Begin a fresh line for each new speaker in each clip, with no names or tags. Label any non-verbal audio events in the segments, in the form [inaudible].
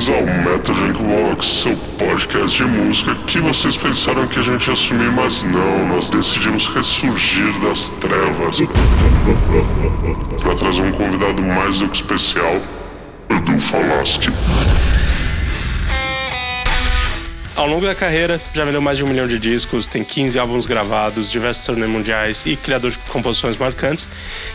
bem-vindos ao Metal Walk, seu podcast de música que vocês pensaram que a gente ia sumir, mas não, nós decidimos ressurgir das trevas [laughs] para trazer um convidado mais do que especial, Edu Falaschi.
Ao longo da carreira, já vendeu mais de um milhão de discos, tem 15 álbuns gravados, diversos torneios mundiais e criador de composições marcantes,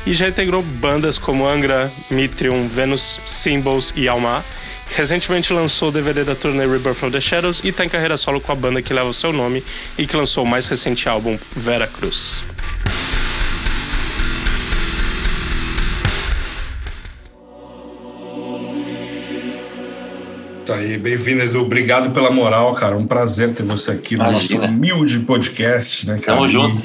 e já integrou bandas como Angra, Mitrium, Venus, Symbols e Alma. Recentemente lançou o DVD da turnê Rebirth from the Shadows e está em carreira solo com a banda que leva o seu nome e que lançou o mais recente álbum, Vera Cruz.
Isso aí, bem-vindo, Edu. Obrigado pela moral, cara. Um prazer ter você aqui no
Imagina.
nosso humilde podcast, né, cara?
Tamo junto.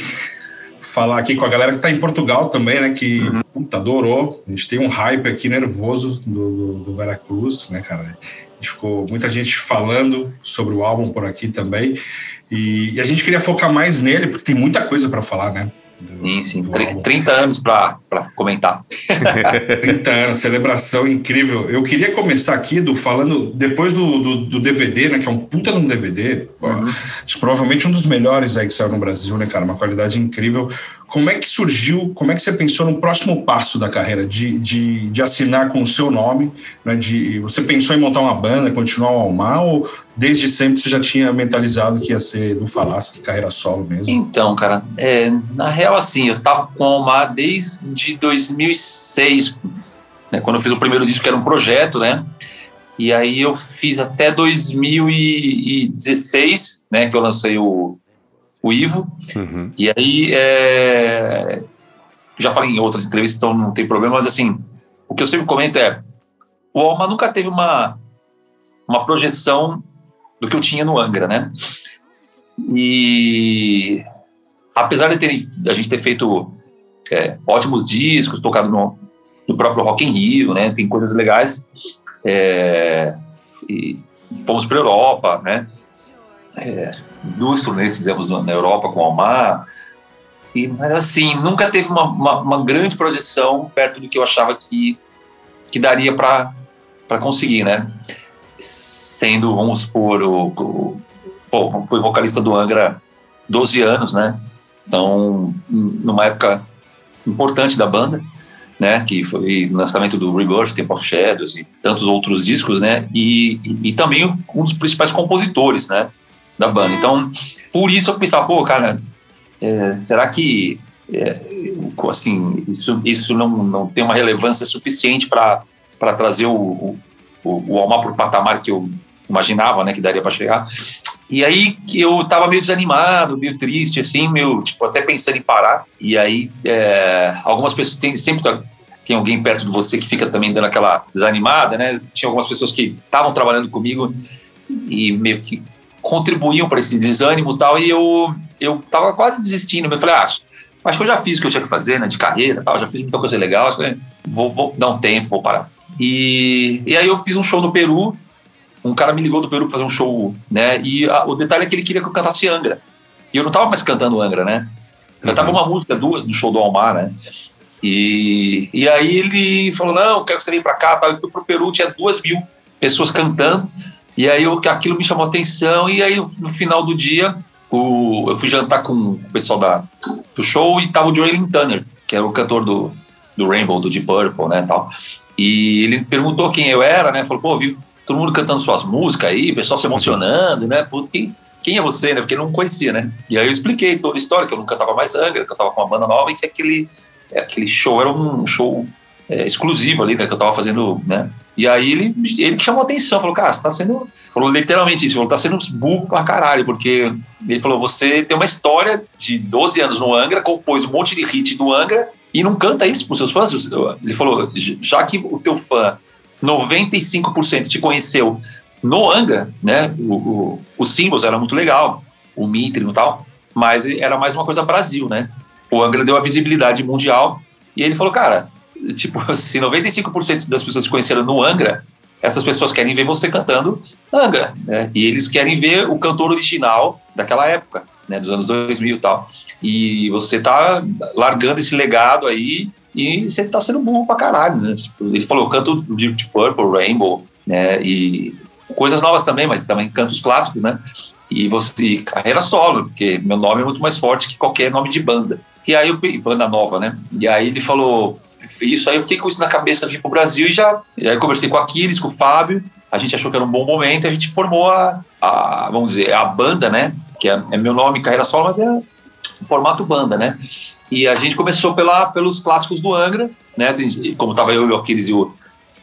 Falar aqui com a galera que tá em Portugal também, né? Que
Uhum.
puta, adorou. A gente tem um hype aqui nervoso do, do, do Veracruz, né, cara? A gente ficou muita gente falando sobre o álbum por aqui também. E, e a gente queria focar mais nele, porque tem muita coisa para falar, né? Do-
Sim, sim.
do
Tri-
álbum.
30 anos para comentar. [laughs]
30 anos, celebração incrível. Eu queria começar aqui do falando depois do, do, do DVD, né? Que é um puta de um DVD. acho que provavelmente um dos melhores aí que saiu no Brasil, né, cara? Uma qualidade incrível. Como é que surgiu? Como é que você pensou no próximo passo da carreira de, de, de assinar com o seu nome? Né, de, você pensou em montar uma banda, continuar o Almar, ou desde sempre você já tinha mentalizado que ia ser do Falasque, carreira solo mesmo?
Então, cara, é, na real, assim, eu tava com o Almar desde 2006, né, quando eu fiz o primeiro disco, que era um projeto, né? E aí eu fiz até 2016, né, que eu lancei o, o Ivo.
Uhum.
E aí, é, já falei em outras entrevistas, então não tem problema, mas assim, o que eu sempre comento é: o Alma nunca teve uma, uma projeção do que eu tinha no Angra, né? E apesar de ter, a gente ter feito é, ótimos discos, tocado no, no próprio Rock in Rio, né? Tem coisas legais. é, e fomos para Europa, né? É, duas turnês fizemos na Europa com o Almar. E, mas assim, nunca teve uma, uma, uma grande projeção perto do que eu achava que, que daria para conseguir, né? Sendo, vamos supor, o, o, fui vocalista do Angra 12 anos, né? Então, numa época importante da banda, né? Que foi o lançamento do Rebirth, Temple of Shadows e tantos outros discos, né? E, e, e também um dos principais compositores, né? Da banda. Então, por isso eu pensava, pô, cara, é, será que é, assim isso isso não, não tem uma relevância suficiente para trazer o, o, o Almar para o patamar que eu imaginava, né, que daria para chegar. E aí eu tava meio desanimado, meio triste, assim, meio, tipo, até pensando em parar. E aí é, algumas pessoas, tem, sempre tá- tem alguém perto de você que fica também dando aquela desanimada, né? Tinha algumas pessoas que estavam trabalhando comigo e meio que contribuíam para esse desânimo e tal, e eu, eu tava quase desistindo. Eu falei, ah, acho, acho que eu já fiz o que eu tinha que fazer, né, de carreira tal, já fiz muita coisa legal, acho que vou, vou dar um tempo, vou parar. E, e aí eu fiz um show no Peru, um cara me ligou do Peru para fazer um show, né, e a- o detalhe é que ele queria que eu cantasse Angra. E eu não tava mais cantando Angra, né? Eu tava uma música, duas, no show do Almar, né? E, e aí ele falou, não, quero que você venha pra cá, tal. eu fui pro Peru, tinha duas mil pessoas cantando, e aí eu, aquilo me chamou atenção, e aí no final do dia, o, eu fui jantar com o pessoal da, do show, e tava o Joey Turner, que era o cantor do, do Rainbow, do Deep Purple, né, tal. E ele perguntou quem eu era, né, falou, pô, vi todo mundo cantando suas músicas aí, o pessoal se emocionando, né, pô, quem, quem é você, né, porque ele não conhecia, né. E aí eu expliquei toda a história, que eu não cantava mais Angra, que eu tava com uma banda nova, e que aquele, aquele show era um show é, exclusivo ali, né, que eu tava fazendo, né, e aí ele, ele que chamou atenção, falou, cara, você tá sendo. Falou literalmente isso, falou, tá sendo burro pra caralho, porque ele falou, você tem uma história de 12 anos no Angra, compôs um monte de hit do Angra e não canta isso pros seus fãs. Ele falou, já que o teu fã, 95% te conheceu no Angra, né? O, o, os símbolos era muito legal, o Mitre e tal, mas era mais uma coisa Brasil, né? O Angra deu a visibilidade mundial e ele falou, cara, tipo, [laughs] se 95% das pessoas que conheceram no Angra, essas pessoas querem ver você cantando Angra, né? E eles querem ver o cantor original daquela época, né? Dos anos 2000 e tal. E você tá largando esse legado aí e você tá sendo burro pra caralho, né? Tipo, ele falou, eu canto Deep Purple, Rainbow, né? E coisas novas também, mas também cantos clássicos, né? E você carreira solo, porque meu nome é muito mais forte que qualquer nome de banda. E aí banda nova, né? E aí ele falou isso aí eu fiquei com isso na cabeça vim pro Brasil e já e aí conversei com o Aquiles, com o Fábio, a gente achou que era um bom momento, a gente formou a, a vamos dizer, a banda, né? Que é, é meu nome, carreira solo, mas é formato banda, né? E a gente começou pela, pelos clássicos do Angra, né? Assim, como tava eu, o Aquiles e o,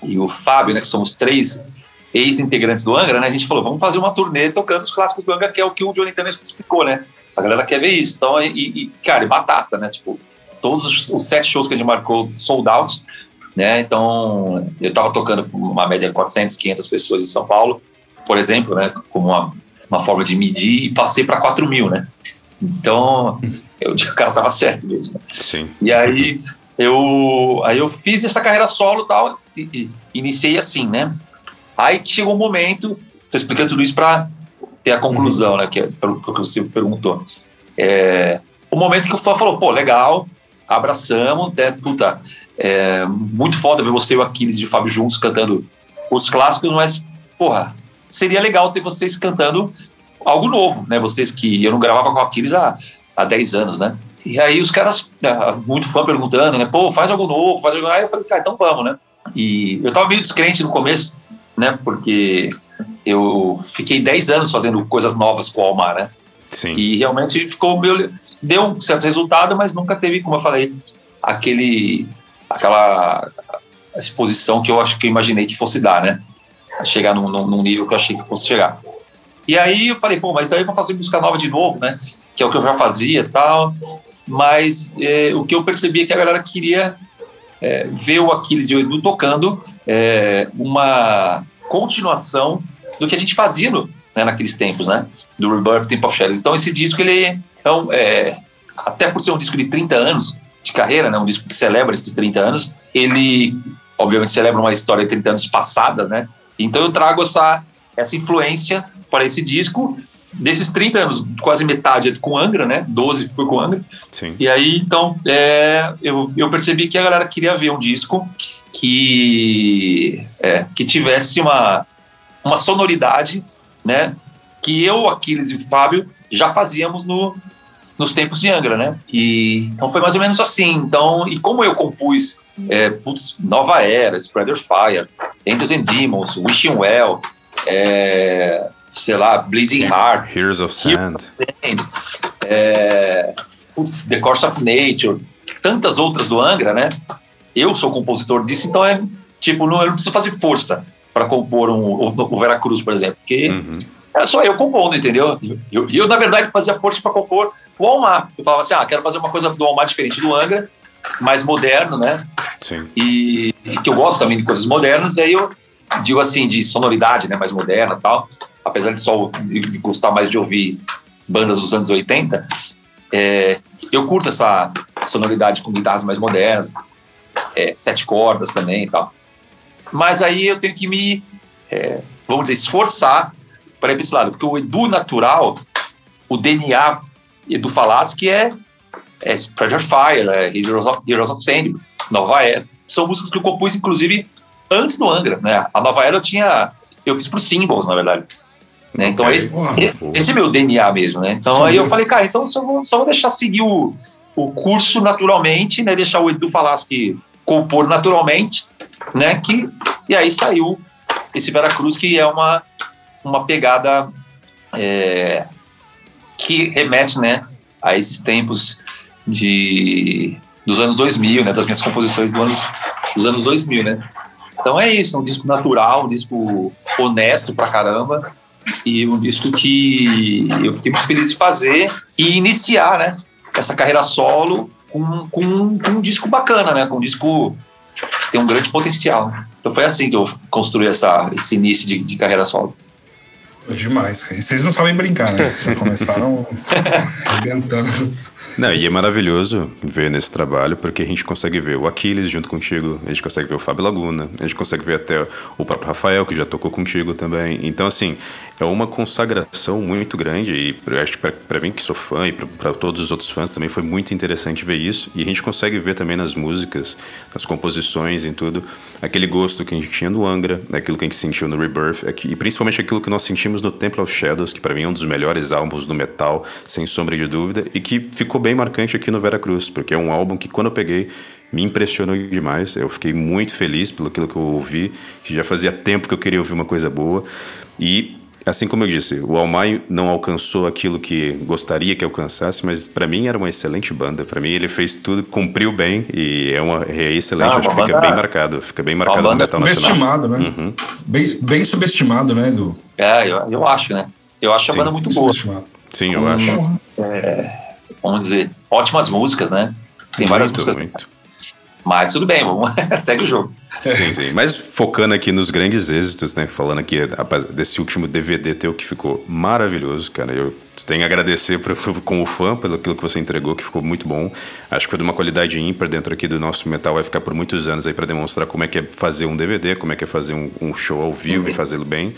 e o Fábio, né? Que somos três ex-integrantes do Angra, né? A gente falou, vamos fazer uma turnê tocando os clássicos do Angra, que é o que o Johnny também explicou, né? A galera quer ver isso. Então, e, e cara, e batata, né? Tipo, todos os, os, sete shows que a gente marcou sold out, né? Então, eu tava tocando uma média de 400, 500 pessoas em São Paulo, por exemplo, né? Como uma, uma forma de medir e passei para 4 mil, né? Então, [laughs] eu, o cara tava certo mesmo.
Sim.
E aí, eu, aí eu fiz essa carreira solo tal, e, e iniciei assim, né? Aí chegou um momento, estou explicando tudo isso para ter a conclusão, uhum. né? Que é pelo que você perguntou. É, o momento que o fã falou, pô, legal, abraçamos, né? Puta, é, muito foda ver você e o Aquiles e o Fábio juntos cantando os clássicos, mas, porra, seria legal ter vocês cantando algo novo, né? Vocês que eu não gravava com o Aquiles há, há 10 anos, né? E aí os caras, né, muito fã perguntando, né? Pô, faz algo novo, faz algo... Aí eu falei, cara, então vamos, né? E eu tava meio descrente no começo, né? Porque eu fiquei 10 anos fazendo coisas novas com o Almar, né?
Sim.
E realmente ficou meio. Deu um certo resultado, mas nunca teve, como eu falei, aquele. aquela exposição que eu acho que eu imaginei que fosse dar, né? Chegar num, num nível que eu achei que fosse chegar. E aí eu falei, pô, mas aí eu vou fazer música nova de novo, né? Que é o que eu já fazia e tal. Mas é, o que eu percebi é que a galera queria é, ver o Aquiles e o Edu tocando é, uma continuação do que a gente fazia no, né, naqueles tempos, né? Do Rebirth Temple of Shadows. Então esse disco, ele então, é, até por ser um disco de 30 anos de carreira, né? Um disco que celebra esses 30 anos, ele obviamente celebra uma história de 30 anos passada, né? Então eu trago essa, essa influência para esse disco desses 30 anos, quase metade é com Angra, né? 12 foi com Angra.
Sim.
E aí, então, é, eu, eu percebi que a galera queria ver um disco que, é, que tivesse uma, uma sonoridade, né? Que eu, Aquiles e o Fábio já fazíamos no, nos tempos de Angra, né? E, então foi mais ou menos assim. Então, e como eu compus é, putz, Nova Era, Spreader Fire, Angels and Demons, Wishing Well, é, sei lá, Bleeding Heart,
Heroes of Sand,
é, The Course of Nature, tantas outras do Angra, né? Eu sou compositor disso, então é tipo, não, eu não preciso fazer força para compor um, o, o Veracruz, por exemplo, porque uhum. Era só eu compondo, entendeu? E eu, eu, na verdade, fazia força para compor o Almar. Eu falava assim, ah, quero fazer uma coisa do Almar diferente do Angra, mais moderno, né?
Sim.
E, e que eu gosto também de coisas modernas, e aí eu digo assim, de sonoridade, né, mais moderna e tal apesar de só de gostar mais de ouvir bandas dos anos 80, é, eu curto essa sonoridade com guitarras mais modernas, é, sete cordas também e tal. Mas aí eu tenho que me, é, vamos dizer, esforçar para ir para esse lado, porque o Edu natural, o DNA Edu Falaschi é, é Spreader Fire, é Heroes of, Heroes of Sand, Nova Era. São músicas que eu compus, inclusive, antes do Angra, né? A Nova Era eu tinha, eu fiz para os Symbols, na verdade. Né? Então, esse, esse é meu DNA mesmo, né? Então, Sim. aí eu falei, cara, então só vou, só vou deixar seguir o, o curso naturalmente, né? Deixar o Edu Falaschi compor naturalmente, né? Que, e aí saiu esse Veracruz, que é uma, uma pegada é, que remete, né? A esses tempos de dos anos 2000, né? Das minhas composições do anos, dos anos 2000, né? Então é isso, é um disco natural, um disco honesto pra caramba, e um disco que eu fiquei muito feliz de fazer e iniciar, né? Essa carreira solo com, com, com um disco bacana, né? Com um disco que tem um grande potencial. Então foi assim que eu construí essa, esse início de, de carreira solo.
Demais. E vocês não sabem brincar, né? Vocês já começaram [laughs] arrebentando.
Não, e é maravilhoso ver nesse trabalho, porque a gente consegue ver o Aquiles junto contigo, a gente consegue ver o Fábio Laguna, a gente consegue ver até o próprio Rafael, que já tocou contigo também. Então, assim, é uma consagração muito grande, e eu acho que para mim, que sou fã, e para todos os outros fãs também, foi muito interessante ver isso. E a gente consegue ver também nas músicas, nas composições, em tudo, aquele gosto que a gente tinha no Angra, aquilo que a gente sentiu no Rebirth, e principalmente aquilo que nós sentimos no Temple of Shadows, que para mim é um dos melhores álbuns do metal, sem sombra de dúvida, e que ficou bem marcante aqui no Vera Cruz, porque é um álbum que quando eu peguei me impressionou demais. Eu fiquei muito feliz pelo aquilo que eu ouvi, que já fazia tempo que eu queria ouvir uma coisa boa. E assim como eu disse, o Almai não alcançou aquilo que gostaria que alcançasse, mas para mim era uma excelente banda. Para mim ele fez tudo, cumpriu bem e é uma é excelente.
Ah,
Acho que fica
banda-
bem marcado, fica bem marcado no metal nacional.
Subestimado, né?
Uhum.
Bem, bem subestimado, né, Edu?
É, eu, eu acho, né? Eu acho
Sim.
a banda muito boa.
Subestimado.
Sim, eu acho.
Vamos dizer, ótimas músicas, né? Tem várias
muito,
músicas.
muito.
Mas tudo bem, vamos [laughs] segue o jogo.
Sim, sim. Mas focando aqui nos grandes êxitos, né? Falando aqui rapaz, desse último DVD teu que ficou maravilhoso, cara. Eu tenho a agradecer pra, como fã pelo que você entregou, que ficou muito bom. Acho que foi de uma qualidade ímpar dentro aqui do nosso metal. Vai ficar por muitos anos aí para demonstrar como é que é fazer um DVD, como é que é fazer um, um show ao vivo e fazê-lo bem.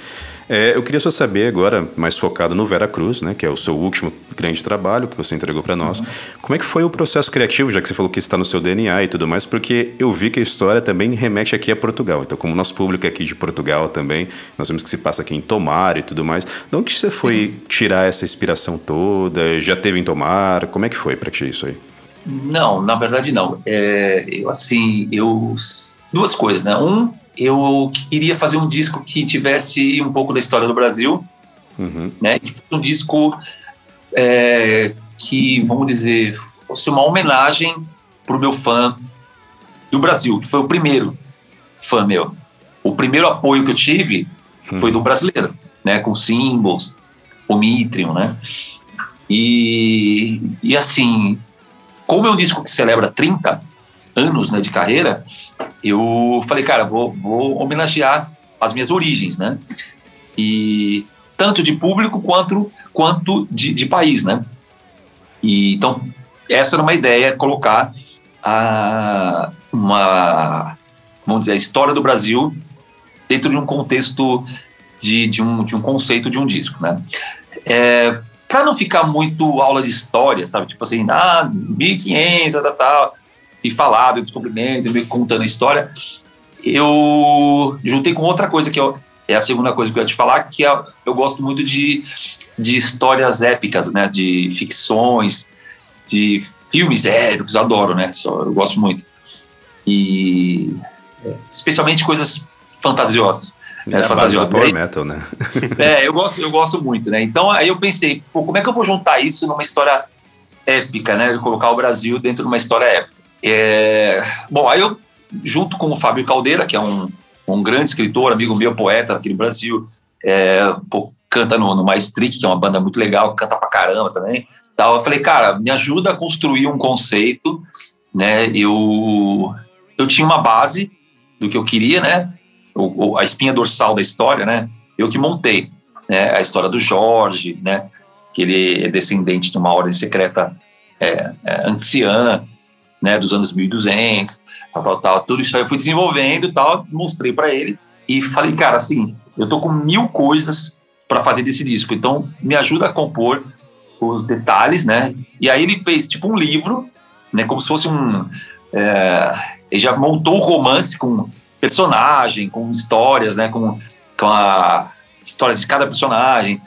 É, eu queria só saber agora, mais focado no Vera Cruz, né? Que é o seu último grande trabalho que você entregou para nós. Como é que foi o processo criativo, já que você falou que está no seu DNA e tudo mais? Porque eu vi que a história também remete aqui a Portugal. Então, como nosso público é aqui de Portugal também, nós vemos que se passa aqui em Tomar e tudo mais. De onde você foi tirar essa inspiração toda? Já teve em Tomar? Como é que foi para ti isso aí?
Não, na verdade não. É, eu assim, eu duas coisas, né? Um, eu queria fazer um disco que tivesse um pouco da história do Brasil,
Uhum.
né? Que fosse um disco é, que, vamos dizer, fosse uma homenagem pro meu fã do Brasil, que foi o primeiro fã meu. O primeiro apoio que eu tive foi do brasileiro, né? Com Symbols, o Mitrium, né? E, e assim, como é um disco que celebra 30 anos né, de carreira, eu falei, cara, vou, vou homenagear as minhas origens, né? E tanto de público quanto, quanto de, de país, né? E, então, essa era uma ideia, colocar a, uma, vamos dizer, a história do Brasil dentro de um contexto de, de, um, de um conceito de um disco, né? É, para não ficar muito aula de história, sabe? Tipo assim, ah, 1500, tal, tal, tal, e falar do descobrimento, que contando a história, eu juntei com outra coisa que eu, é a segunda coisa que eu ia te falar, que é, eu gosto muito de, de histórias épicas, né? De ficções, de filmes épicos, adoro, né? Só, eu gosto muito. E é, especialmente coisas fantasiosas.
É a base do
fantasiosas.
Power Metal, né? [laughs]
é, eu gosto, eu gosto muito, né? Então aí eu pensei, pô, como é que eu vou juntar isso numa história épica, né? De colocar o Brasil dentro de uma história épica. É, Bom, aí eu, junto com o Fábio Caldeira, que é um, um grande escritor, amigo meu, poeta aqui no Brasil, é, pô, canta no, no Maestric, que é uma banda muito legal, canta pra caramba também. Tal. Eu falei, cara, me ajuda a construir um conceito, né? Eu, eu tinha uma base do que eu queria, né? O, a espinha dorsal da história, né? Eu que montei, né? A história do Jorge, né? Que ele é descendente de uma ordem secreta é, é, anciã, né? Dos anos 1200, tal, tal, tal. Tudo isso aí eu fui desenvolvendo tal, mostrei para ele e falei, cara, assim, eu tô com mil coisas para fazer desse disco, então me ajuda a compor os detalhes, né? E aí ele fez tipo um livro, né? Como se fosse um. é, ele já montou o romance com personagem, com histórias, né? Com, com a histórias de cada personagem,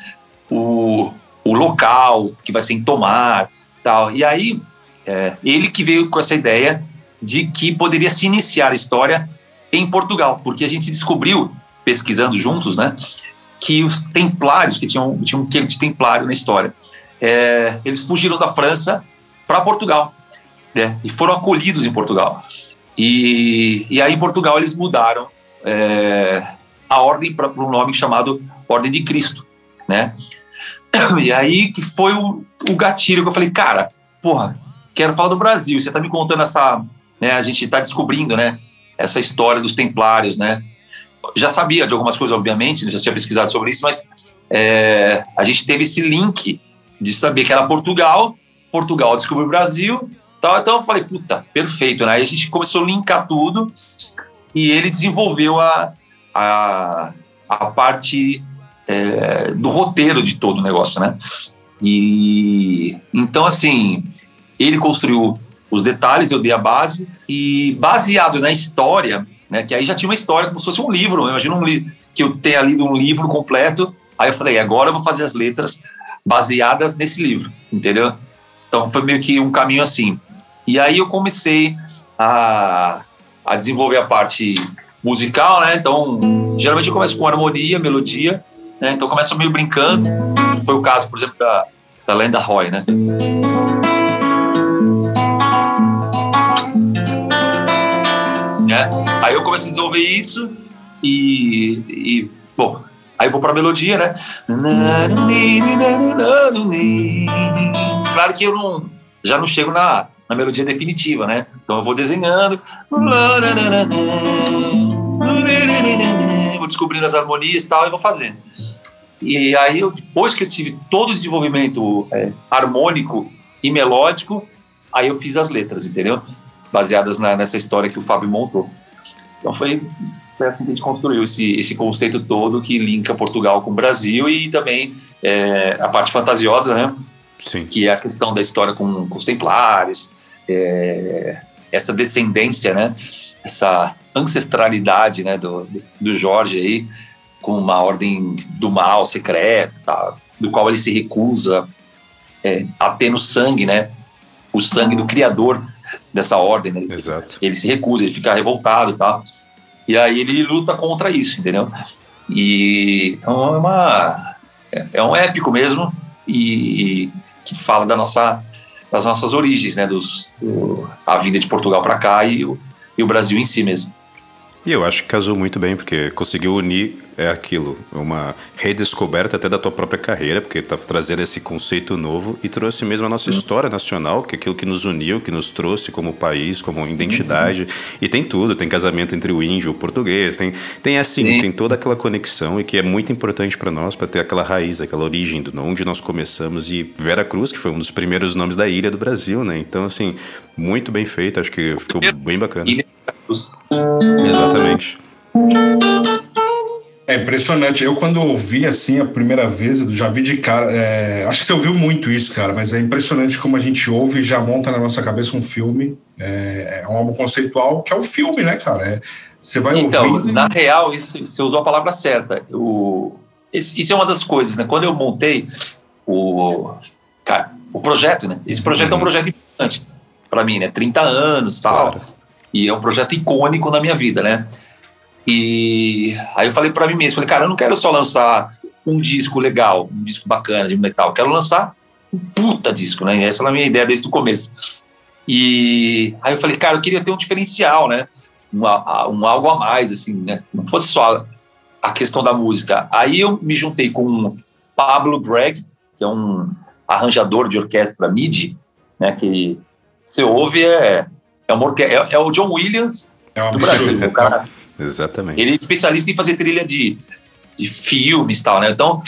o, o local que vai ser em Tomar, tal. E aí é, ele que veio com essa ideia de que poderia se iniciar a história em Portugal, porque a gente descobriu pesquisando juntos, né? Que os templários que tinham tinham um quê de templário na história, é, eles fugiram da França para Portugal, né? E foram acolhidos em Portugal. E, e aí em Portugal eles mudaram é, a ordem para um nome chamado Ordem de Cristo, né? E aí que foi o, o gatilho que eu falei, cara, porra, quero falar do Brasil. Você tá me contando essa, né? A gente tá descobrindo, né? Essa história dos Templários, né? Já sabia de algumas coisas, obviamente, já tinha pesquisado sobre isso, mas é, a gente teve esse link de saber que era Portugal, Portugal descobriu o Brasil, tal, então eu falei, puta, perfeito, né? Aí a gente começou a linkar tudo e ele desenvolveu a, a, a parte é, do roteiro de todo o negócio, né? E então, assim, ele construiu os detalhes, eu dei a base, e baseado na história, né? Que aí já tinha uma história como se fosse um livro. Imagina um que eu tenha lido um livro completo. Aí eu falei, agora eu vou fazer as letras baseadas nesse livro, entendeu? Então foi meio que um caminho assim. E aí eu comecei a, a desenvolver a parte musical, né? Então, geralmente eu começo com harmonia, melodia, né? Então começa meio brincando. Foi o caso, por exemplo, da, da Lenda Roy, né? né? Aí eu comecei a desenvolver isso e, e bom, aí vou pra melodia, né? Claro que eu não, já não chego na, na melodia definitiva, né? Então eu vou desenhando, vou descobrindo as harmonias e tal, e vou fazendo. E aí, eu, depois que eu tive todo o desenvolvimento é, harmônico e melódico, aí eu fiz as letras, entendeu? Baseadas na, nessa história que o Fábio montou. Então foi, foi assim que a gente construiu esse, esse conceito todo que linka Portugal com o Brasil e também é, a parte fantasiosa, né?
Sim.
Que é a questão da história com, com os templários, é, essa descendência, né? Essa ancestralidade, né? Do, do Jorge aí, com uma ordem do mal secreta, tá? do qual ele se recusa é, a ter no sangue, né? O sangue do criador dessa ordem, né? Ele,
Exato.
ele se recusa, ele fica revoltado tal. E aí ele luta contra isso, entendeu? E então é uma é, é um épico mesmo e, e que fala da nossa das nossas origens, né? Dos do, a vinda de Portugal para cá e o, e o Brasil em si mesmo.
E eu acho que casou muito bem, porque conseguiu unir é aquilo, uma redescoberta até da tua própria carreira, porque tá trazendo esse conceito novo e trouxe mesmo a nossa história nacional, que é aquilo que nos uniu, que nos trouxe como país, como identidade. E tem tudo, tem casamento entre o índio e o português, tem, tem assim,
Sim.
tem toda aquela conexão e que é muito importante para nós, para ter aquela raiz, aquela origem do onde nós começamos. E Vera Cruz, que foi um dos primeiros nomes da ilha do Brasil, né? Então, assim, muito bem feito, acho que ficou bem bacana.
Ilha Cruz.
Exatamente.
É impressionante. Eu, quando ouvi assim a primeira vez, já vi de cara. é, acho que você ouviu muito isso, cara, mas é impressionante como a gente ouve e já monta na nossa cabeça um filme. É, é um álbum conceitual que é o filme, né, cara? É, você vai
Então,
ouvindo. e-
na real, isso, você usou a palavra certa. O, isso é uma das coisas, né? Quando eu montei o, cara, o projeto, né? Esse projeto é um projeto importante para mim, né? 30 anos tal.
Claro.
E é um projeto icônico na minha vida, né? E aí eu falei para mim mesmo, falei, cara, eu não quero só lançar um disco legal, um disco bacana de metal, eu quero lançar um puta disco, né? Essa era a minha ideia desde o começo. E aí eu falei, cara, eu queria ter um diferencial, né? Um, um algo a mais, assim, né? Não fosse só a questão da música. Aí eu me juntei com o Pablo Gregg, que é um arranjador de orquestra MIDI, né? Que você ouve é, é, uma orque- é, é o John Williams
É
do Brasil.
absurdo.
O cara,
Exatamente.
ele é especialista em fazer trilha de, de filmes e tal, né? Então,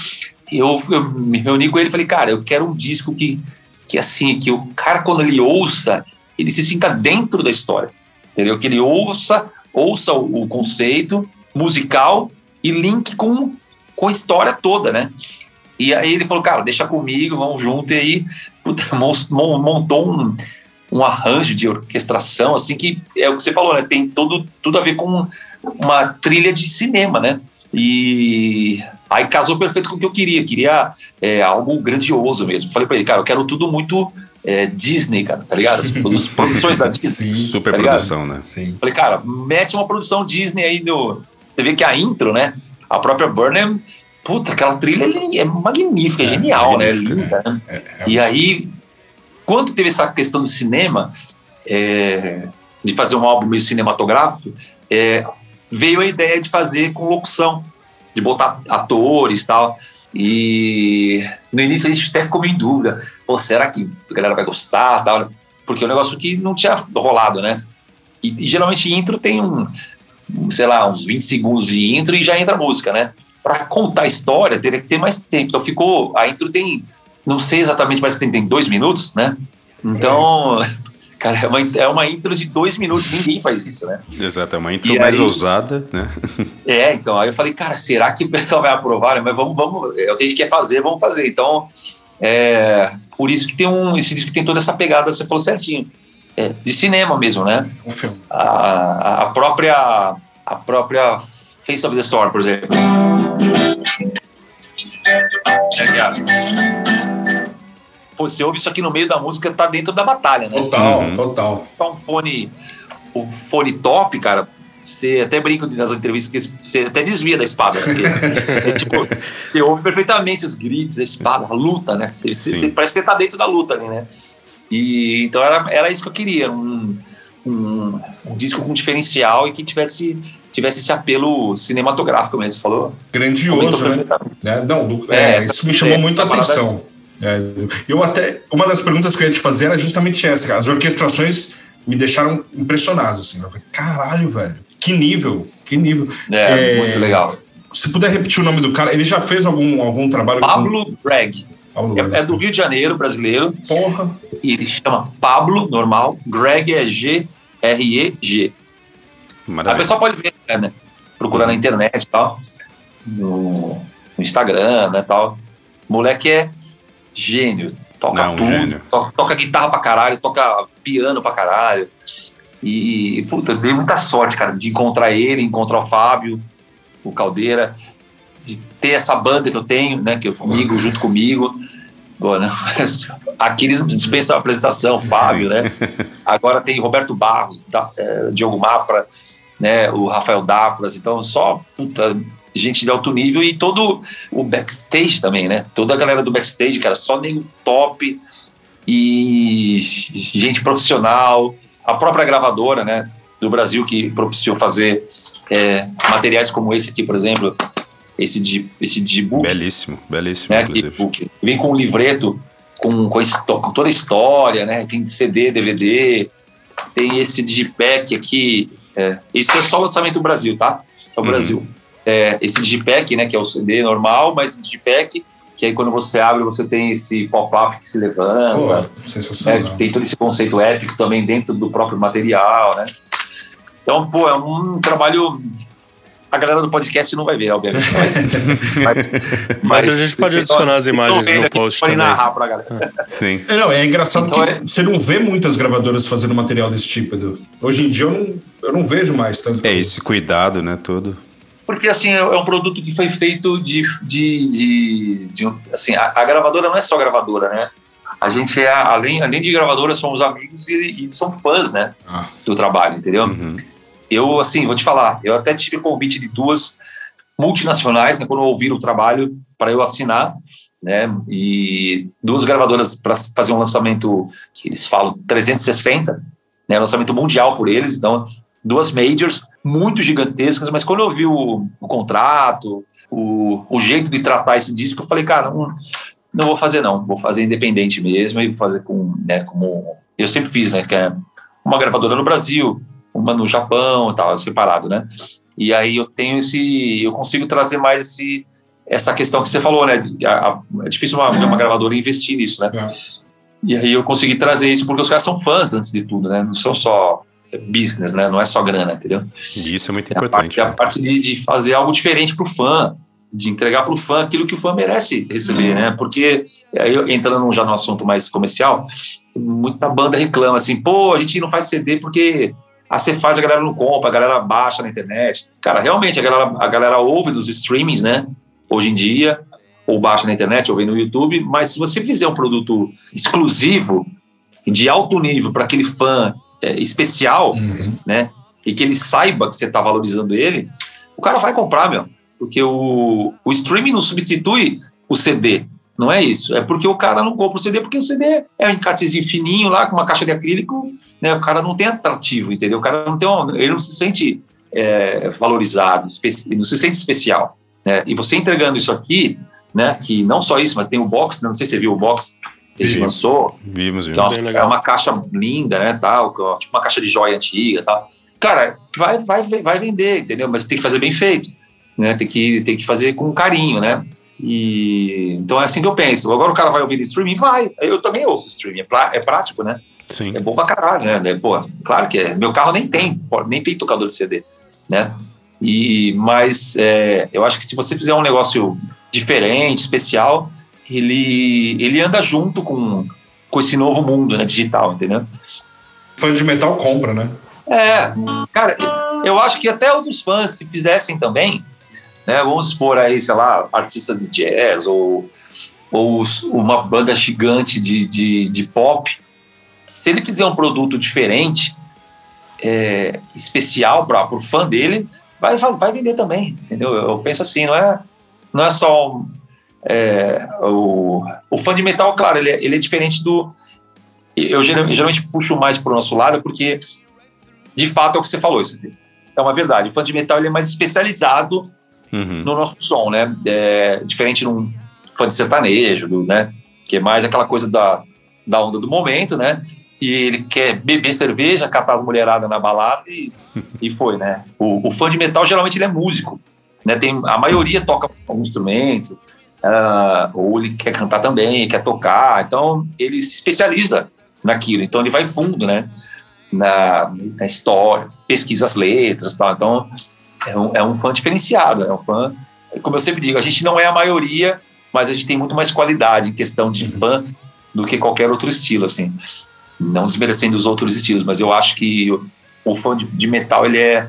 eu, eu me reuni com ele e falei, cara, eu quero um disco que, que assim, que o cara, quando ele ouça, ele se sinta dentro da história, entendeu? Que ele ouça, ouça o, o conceito musical e link com, com a história toda, né? E aí ele falou, cara, deixa comigo, vamos junto, e aí puta, [laughs] mon- mon- montou um, um arranjo de orquestração, assim, que é o que você falou, né? Tem todo, tudo a ver com uma trilha de cinema, né? E aí casou perfeito com o que eu queria. Queria é, algo grandioso mesmo. Falei pra ele, cara, eu quero tudo muito é, Disney, cara, tá ligado? As produ- produções da [laughs] Disney.
Sim,
Super
tá ligado?
produção, né?
sim.
Falei, cara, mete uma produção Disney aí no. Você vê que a intro, né? A própria Burnham, puta, aquela trilha é é magnífica, é, genial,
magnífica,
né? Linda, né?
É, é
E aí, quando teve essa questão do cinema, é, de fazer um álbum meio cinematográfico, é, veio a ideia de fazer com locução, de botar atores e tal. E no início a gente até ficou meio em dúvida: Pô, será que a galera vai gostar? Tal? Porque é um negócio que não tinha rolado, né? E, e geralmente intro tem um, sei lá, uns 20 segundos de intro e já entra a música, né? para contar a história, teria que ter mais tempo. Então ficou. A intro tem. Não sei exatamente, mas tem, tem dois minutos, né? Então. [laughs] Cara, é uma, é uma intro de dois minutos, ninguém faz isso, né?
Exato, é uma intro
E
mais
aí-
ousada, né?
É, então, aí eu falei, cara, será que o pessoal vai aprovar? Mas vamos, vamos, é o que a gente quer fazer, vamos fazer. Então, é, por isso que tem um, esse disco tem toda essa pegada, você falou certinho, é, de cinema mesmo, né?
Um filme.
A, a- própria, a própria Face of the Storm, por exemplo. Que a- Pô, você ouve isso aqui no meio da música, tá dentro da batalha, né?
Total,
Uhum.
total.
botar um fone, um fone top, cara, você até brinca nas entrevistas que você até desvia da espada. Porque, é tipo, [laughs] você ouve perfeitamente os gritos, a espada, a luta, né? Você, você- parece que você tá dentro da luta ali, né? E, então era, era isso que eu queria, um, um, um disco com diferencial e que tivesse, tivesse esse apelo cinematográfico mesmo, falou?
Grandioso, né? É, não, do-
É,
é, isso me chamou
é,
muito a atenção. É, eu até. Uma das perguntas que eu ia te fazer era justamente essa, cara. As orquestrações me deixaram impressionado, assim. Eu falei, caralho, velho. Que nível, que nível.
É,
É,
muito legal.
Se puder repetir o nome do cara, ele já fez algum, algum trabalho
Pablo Greg.
com Pablo
É, é do Rio de Janeiro, brasileiro.
Porra.
E ele chama Pablo, normal. Greg é G-R-E-G. A
Maravilha.
pessoa pode ver, né? Procurar na internet e tal. No, no Instagram, né? Tal. O moleque é gênio. Toca
Não,
tudo.
gênio.
to- Toca guitarra pra caralho, toca piano pra caralho. E, puta, eu dei muita sorte, cara, de encontrar ele, encontrar o Fábio, o Caldeira, de ter essa banda que eu tenho, né? Que eu comigo, junto comigo. Pô, né? [laughs] Aquiles dispensa a apresentação, Fábio,
Sim.
né? Agora tem Roberto Barros, Da- eh, Diogo Mafra, né? O Rafael Dafras, então só puta, gente de alto nível e todo o backstage também, né? Toda a galera do backstage, cara, só nem top e gente profissional, a própria gravadora, né? Do Brasil que propiciou fazer eh, materiais como esse aqui, por exemplo, esse de esse
Belíssimo, belíssimo,
né?
inclusive.
Vem com um livreto, com, com, a com toda a história, né? Tem CD, DVD, tem esse digipack aqui. É, isso é só lançamento do Brasil, tá? É o
Uhum.
Brasil. É, esse digipack, né? Que é o CD normal, mas digipack, que aí quando você abre, você tem esse pop-up que se levanta.
Pô,
né,
sensacional.
que tem todo esse conceito épico também dentro do próprio material, né? Então, pô, é um trabalho. A galera do podcast não vai ver, obviamente. Mas, [laughs]
Mas a gente pode adicionar as
estão
imagens no
aqui,
post
Pode
também.
narrar pra galera.
Sim.
É, Não, é engraçado
Então
que
é-
você não vê muitas gravadoras fazendo material desse tipo, Edu. Hoje em dia eu não, eu não vejo mais tanto.
É esse cuidado, né, todo.
Porque, assim, é é um produto que foi feito de... de, de, de assim, a, a gravadora não é só gravadora, né? A gente é, além, além de gravadora, somos amigos e, e somos fãs, né?
Ah.
Do trabalho, entendeu?
Uhum.
Eu, assim, vou te falar, eu até tive convite de duas multinacionais, né, quando ouviram o trabalho, para eu assinar, né, e duas gravadoras para fazer um lançamento que eles falam 360, né, lançamento mundial por eles, então, duas majors muito gigantescas, mas quando eu vi o, o contrato, o, o jeito de tratar esse disco, eu falei, cara, não, não vou fazer não, vou fazer independente mesmo e vou fazer com, né, como eu sempre fiz, né, que é uma gravadora no Brasil, uma no Japão e tal, separado, né? E aí eu tenho esse, eu consigo trazer mais esse, essa questão que você falou, né? A- a- é difícil uma, uma gravadora investir nisso, né?
É.
E aí eu consegui trazer isso porque os caras são fãs antes de tudo, né? Não são só business, né? Não é só grana, entendeu?
E isso é muito
É a
importante.
parte, a
né?
parte de, de fazer algo diferente pro fã, de entregar pro fã aquilo que o fã merece receber, né? Porque, eu- entrando já no assunto mais comercial, muita banda reclama assim, pô, a gente não faz CD porque a você faz, a galera não compra, a galera baixa na internet. Cara, realmente, a galera, a galera ouve dos streamings, né? Hoje em dia, ou baixa na internet, ou vem no YouTube, mas se você fizer um produto exclusivo, de alto nível, para aquele fã é, especial,
Uhum.
né? E que ele saiba que você está valorizando ele, o cara vai comprar, meu. Porque o, o streaming não substitui o CD. Não é isso. É porque o cara não compra o CD, porque o CD é um encartezinho fininho lá, com uma caixa de acrílico, né? O cara não tem atrativo, entendeu? O cara não tem um, ele não se sente é, valorizado, não se sente especial. Né? E você entregando isso aqui, né? Que não só isso, mas tem o box, né? não sei se você viu o box que a gente lançou,
Vimos,
que é
vimos.
legal.
é uma caixa linda, né, tal, tipo uma caixa de joia antiga, tal. Cara, vai, vai, vai vender, entendeu? Mas tem que fazer bem feito. né? Tem que, tem que fazer com carinho, né? E, então é assim que eu penso. Agora o cara vai ouvir streaming? Vai. Eu também ouço streaming. É, é prático, né?
Sim.
É bom pra caralho, né? Pô, claro que é. Meu carro nem tem, nem tem tocador de CD, né? E, mas é, eu acho que se você fizer um negócio diferente, especial, ele, ele anda junto com, com esse novo mundo né, digital, entendeu?
Fã de metal compra, né?
É, cara, eu acho que até outros fãs, se fizessem também, né? Vamos expor aí, sei lá, artista de jazz ou, ou uma banda gigante de, de, de pop. Se ele fizer um produto diferente, é, especial para o fã dele, vai, vai vender também, entendeu? Eu penso assim, não é, não é só é, o, o fã de metal, claro, ele é, ele é diferente do. Eu geralmente, geralmente puxo mais para o nosso lado, porque de fato é o que você falou, isso é uma verdade. O fã de metal ele é mais especializado uhum. no nosso som, né? É, diferente de um fã de sertanejo, do, né? Que é mais aquela coisa da, da onda do momento, né? E ele quer beber cerveja, catar as mulheradas na balada e, [laughs] e foi, né? O, o, fã de metal geralmente ele é músico, né? Tem, a maioria toca algum instrumento, uh, ou ele quer cantar também, quer tocar, então ele se especializa naquilo, então ele vai fundo, né? Na, na história, pesquisa as letras, tal. Então é um, é um fã diferenciado, é um fã. Como eu sempre digo, a gente não é a maioria, mas a gente tem muito mais qualidade em questão de fã do que qualquer outro estilo, assim. Não desmerecendo os outros estilos, mas eu acho que o, o fã de, de, metal ele é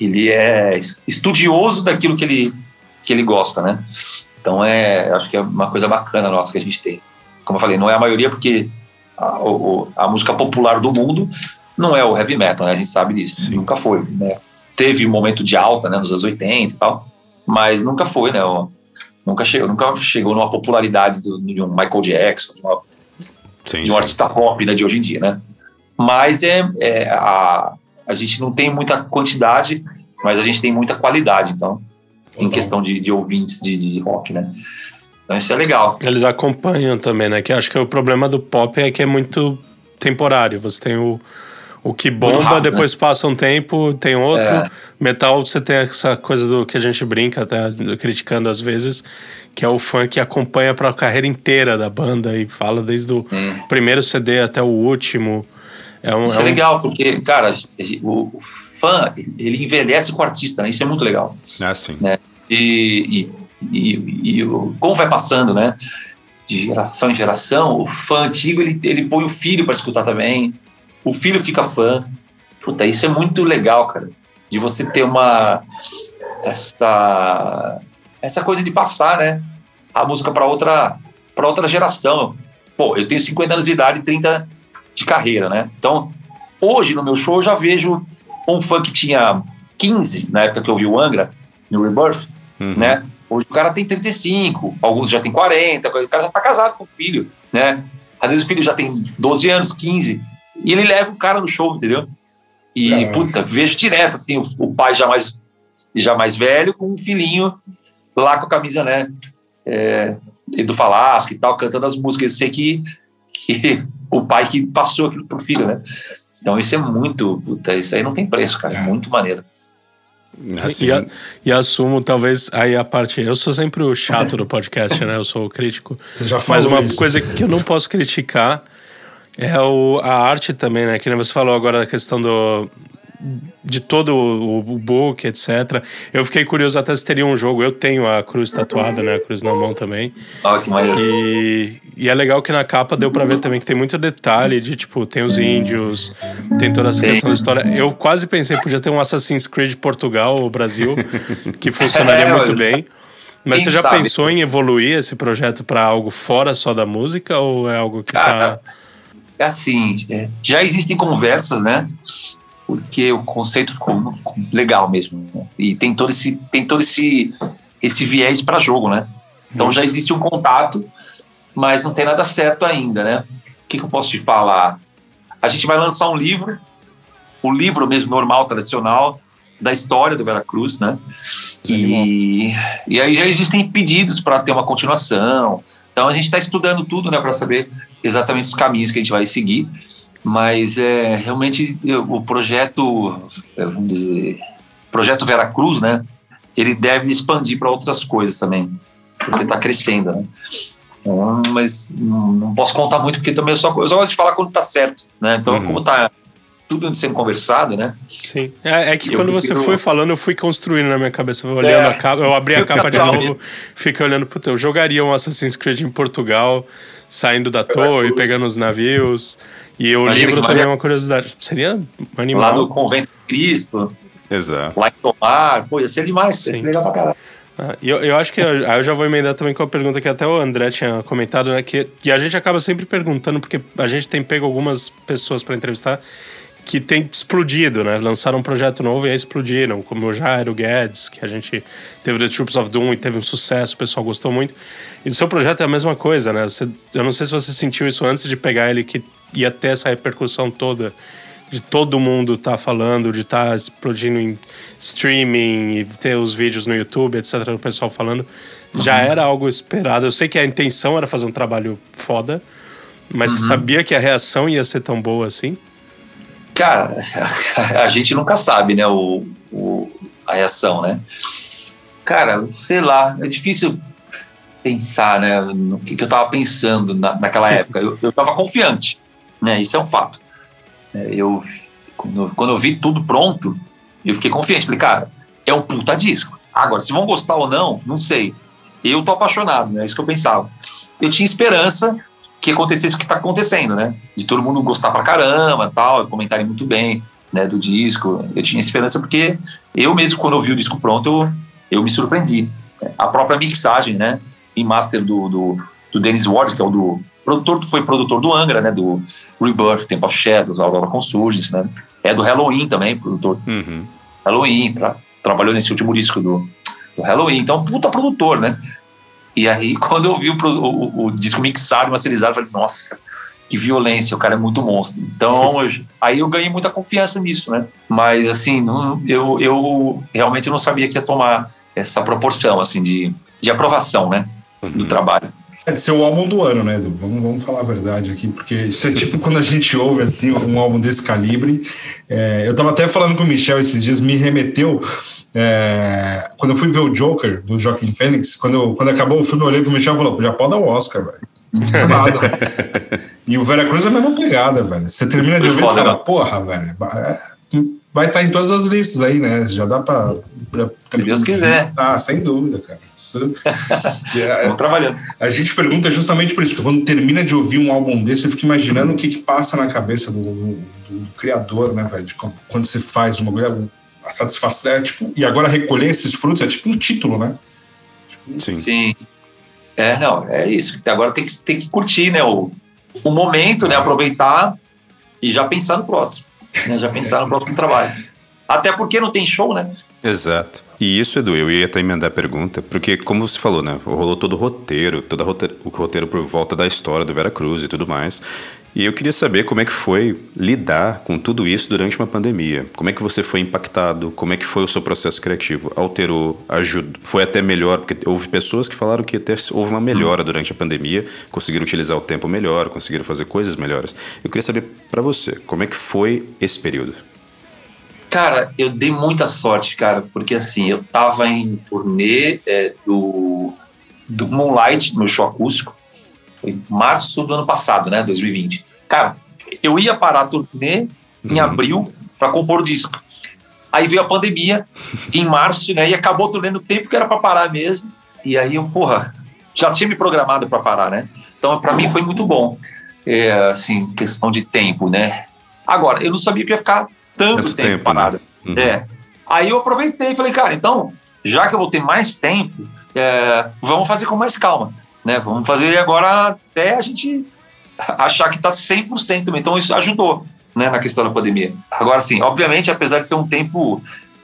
ele é estudioso daquilo que ele que ele gosta, né? Então é, acho que é uma coisa bacana nossa que a gente tem. Como eu falei, não é a maioria porque a, a música popular do mundo não é o heavy metal, né? A gente sabe disso. Sim. Nunca foi, né? Teve um momento de alta, né, nos anos 80 e tal, mas nunca foi, né? Nunca chegou, nunca chegou numa popularidade do, de um Michael Jackson, de, uma, sim, de um sim. artista pop né, de hoje em dia, né? Mas é, é, a, a gente não tem muita quantidade, mas a gente tem muita qualidade, então, em questão de, de ouvintes de, de rock, né? Então isso é legal.
Eles acompanham também, né? Que acho que o problema do pop é que é muito temporário. Você tem o, o que bomba, rápido, né? depois né? passa um tempo, tem outro. É. Metal, você tem essa coisa do que a gente brinca, até criticando às vezes, que é o fã que acompanha para a carreira inteira da banda e fala desde o hum. primeiro CD até o último.
É um, Isso é, é um... legal, porque, cara, o, o, fã, ele envelhece com o artista, né? Isso é muito legal.
Ah, sim.
Né? E, e, e, e como vai passando, né? De geração em geração, o fã antigo, ele, ele põe o filho para escutar também o filho fica fã. Puta, isso é muito legal, cara. De você ter uma. Essa, essa coisa de passar, né? A música para outra, para outra geração. Pô, eu tenho 50 anos de idade e 30 de carreira, né? Então, hoje no meu show eu já vejo um fã que tinha 15, na época que eu vi o Angra, no Rebirth, uhum. né? Hoje o cara tem 35, alguns já tem 40, o cara já tá casado com o filho, né? Às vezes o filho já tem 12 anos, 15. E ele leva o cara no show, entendeu? E, Caramba. puta, vejo direto, assim, o, o, pai já mais, já mais velho com o filhinho lá com a camisa, né? É, do Falasco e tal, cantando as músicas. Eu sei que, que o pai que passou aquilo pro filho, né? Então isso é muito, puta, isso aí não tem preço, cara. É muito maneiro.
Assim, e, e, assumo, talvez, aí a parte. Eu sou sempre o chato do podcast, né? Eu sou o crítico. Você já falou Mas uma isso. coisa que eu não posso criticar é o, a arte também, né? Que nem você falou agora a questão do, de todo o, o book, etc. Eu fiquei curioso até se teria um jogo. Eu tenho a cruz tatuada, né? A cruz na mão também.
Ah, que maneiro.
E, e é legal que na capa deu pra ver também que tem muito detalhe de, tipo, tem os índios, tem toda essa questão da história. Eu quase pensei, podia ter um Assassin's Creed Portugal ou Brasil, que funcionaria é, muito bem. Mas você já sabe? pensou em evoluir esse projeto para algo fora só da música ou é algo que Cara, tá
é assim, é, já existem conversas, né? Porque o conceito ficou, ficou legal mesmo. Né? E tem todo esse, tem todo esse, esse viés para jogo, né? Então já existe um contato, mas não tem nada certo ainda, né? O que, que eu posso te falar? A gente vai lançar um livro, o livro mesmo normal, tradicional, da história do Veracruz, né? E, e aí já existem pedidos para ter uma continuação. Então a gente está estudando tudo, né, para saber exatamente os caminhos que a gente vai seguir. Mas é realmente o projeto, é, vamos dizer, projeto Veracruz, né? ele deve expandir para outras coisas também, porque está crescendo, né? Então, mas não, não, posso contar muito, porque também eu só, eu só gosto de falar quando está certo, né? Então, uhum. como está tudo sendo conversado, né?
Sim. É, é que eu quando você foi falando, eu fui construindo na minha cabeça. Olhando é. a capa, eu abri a capa de novo, fiquei olhando, puta, eu jogaria um Assassin's Creed em Portugal, saindo da torre, pegando os navios. E o Imagina livro também é uma curiosidade. Seria animal.
Lá no Convento de Cristo.
Exato.
Lá em Tomar. Pô, ia ser demais. Ia ser legal pra caralho.
Ah, eu, eu acho que eu, [laughs] eu já vou emendar também com a pergunta que até o André tinha comentado, né? Que, e a gente acaba sempre perguntando, porque a gente tem pego algumas pessoas para entrevistar que tem explodido, né? Lançaram um projeto novo e aí explodiram, como o Jairo Guedes, que a gente teve The Troops of Doom e teve um sucesso, o pessoal gostou muito. E o seu projeto é a mesma coisa, né? Você, eu não sei se você sentiu isso antes de pegar ele, que ia ter essa repercussão toda de todo mundo estar tá falando, de estar tá explodindo em streaming e ter os vídeos no YouTube, etc., o pessoal falando. Uhum. Já era algo esperado. Eu sei que a intenção era fazer um trabalho foda, mas uhum. sabia que a reação ia ser tão boa assim?
Cara, [laughs] a gente nunca sabe, né, o, o, a reação, né? Cara, sei lá, é difícil pensar, né, no que, que eu tava pensando na, naquela época. Eu, eu tava confiante, né, isso é um fato. É, eu, quando, quando eu vi tudo pronto, eu fiquei confiante. Falei, cara, é um puta disco. Agora, se vão gostar ou não, não sei. Eu tô apaixonado, né, é isso que eu pensava. Eu tinha esperança que acontecesse o que está acontecendo, né? De todo mundo gostar pra caramba, tal, comentarem muito bem, né, do disco. Eu tinha esperança porque eu mesmo quando eu vi o disco pronto, eu, eu me surpreendi. A própria mixagem, né, em master do, do, do Dennis Ward, que é o do produtor, foi produtor do Angra, né, do Rebirth, Temple of Shadows, Aurora Consurgence, né? É do Halloween também, produtor.
Uhum.
Halloween, tra trabalhou nesse último disco do, do Halloween, então puta produtor, né? E aí, [laughs] quando eu vi o, o, o disco mixado, masterizado, eu falei, nossa, que violência, o cara é muito monstro. Então, [laughs] eu, aí eu ganhei muita confiança nisso, né? Mas, assim, não, eu, eu realmente não sabia que ia tomar essa proporção, assim, de, de aprovação, né? Do uhum. trabalho.
É de ser o álbum do ano, né? Vamos, vamos falar a verdade aqui, porque isso é tipo quando a gente ouve assim um álbum desse calibre. É, eu tava até falando com o Michel esses dias, me remeteu. É, quando eu fui ver o Joker do Joaquim Fênix, quando, quando acabou o filme, eu olhei pro Michel e falou: já pode dar o Oscar, velho. e o Vera Cruz é a mesma pegada, velho. Você termina de ouvir e fala, né? porra, velho. É, vai estar tá em todas as listas aí, né? Já dá para.
Se Deus quiser.
Ah, sem dúvida, cara.
Isso, [laughs] é, trabalhando.
A gente pergunta justamente por isso, que quando termina de ouvir um álbum desse, eu fico imaginando o que, que passa na cabeça do, do, do criador, né, velho? Quando você faz uma a satisfação é tipo. E agora recolher esses frutos é tipo um título, né?
Tipo, Sim. Sim. É, não, é isso. Agora tem que, tem que curtir, né? O, o momento, né? Aproveitar e já pensar no próximo né? já pensar no próximo trabalho. Até porque não tem show, né?
Exato. E isso, Edu, eu ia até emendar a pergunta, porque, como você falou, né? Rolou todo o roteiro, todo o roteiro por volta da história do Vera Cruz e tudo mais. E eu queria saber como é que foi lidar com tudo isso durante uma pandemia. Como é que você foi impactado? Como é que foi o seu processo criativo? Alterou? Ajudou? Foi até melhor? Porque houve pessoas que falaram que até houve uma melhora durante a pandemia, conseguiram utilizar o tempo melhor, conseguiram fazer coisas melhores. Eu queria saber para você, como é que foi esse período?
Cara, eu dei muita sorte, cara, porque assim, eu tava em turnê é, do, do Moonlight, meu show acústico, foi março do ano passado, né? 2020. Cara, eu ia parar a turnê em uhum. abril para compor o disco. Aí veio a pandemia em março, né? E acabou a turnê no tempo que era para parar mesmo. E aí eu, porra, já tinha me programado para parar, né? Então, para mim foi muito bom. É, assim, questão de tempo, né? Agora, eu não sabia que ia ficar tanto, tanto tempo, tempo parado. Né? Uhum. É. Aí eu aproveitei e falei, cara, então, já que eu vou ter mais tempo, é, vamos fazer com mais calma né? Vamos fazer agora até a gente achar que está 100% também. Então, isso ajudou né, na questão da pandemia. Agora, sim, obviamente, apesar de ser um tempo...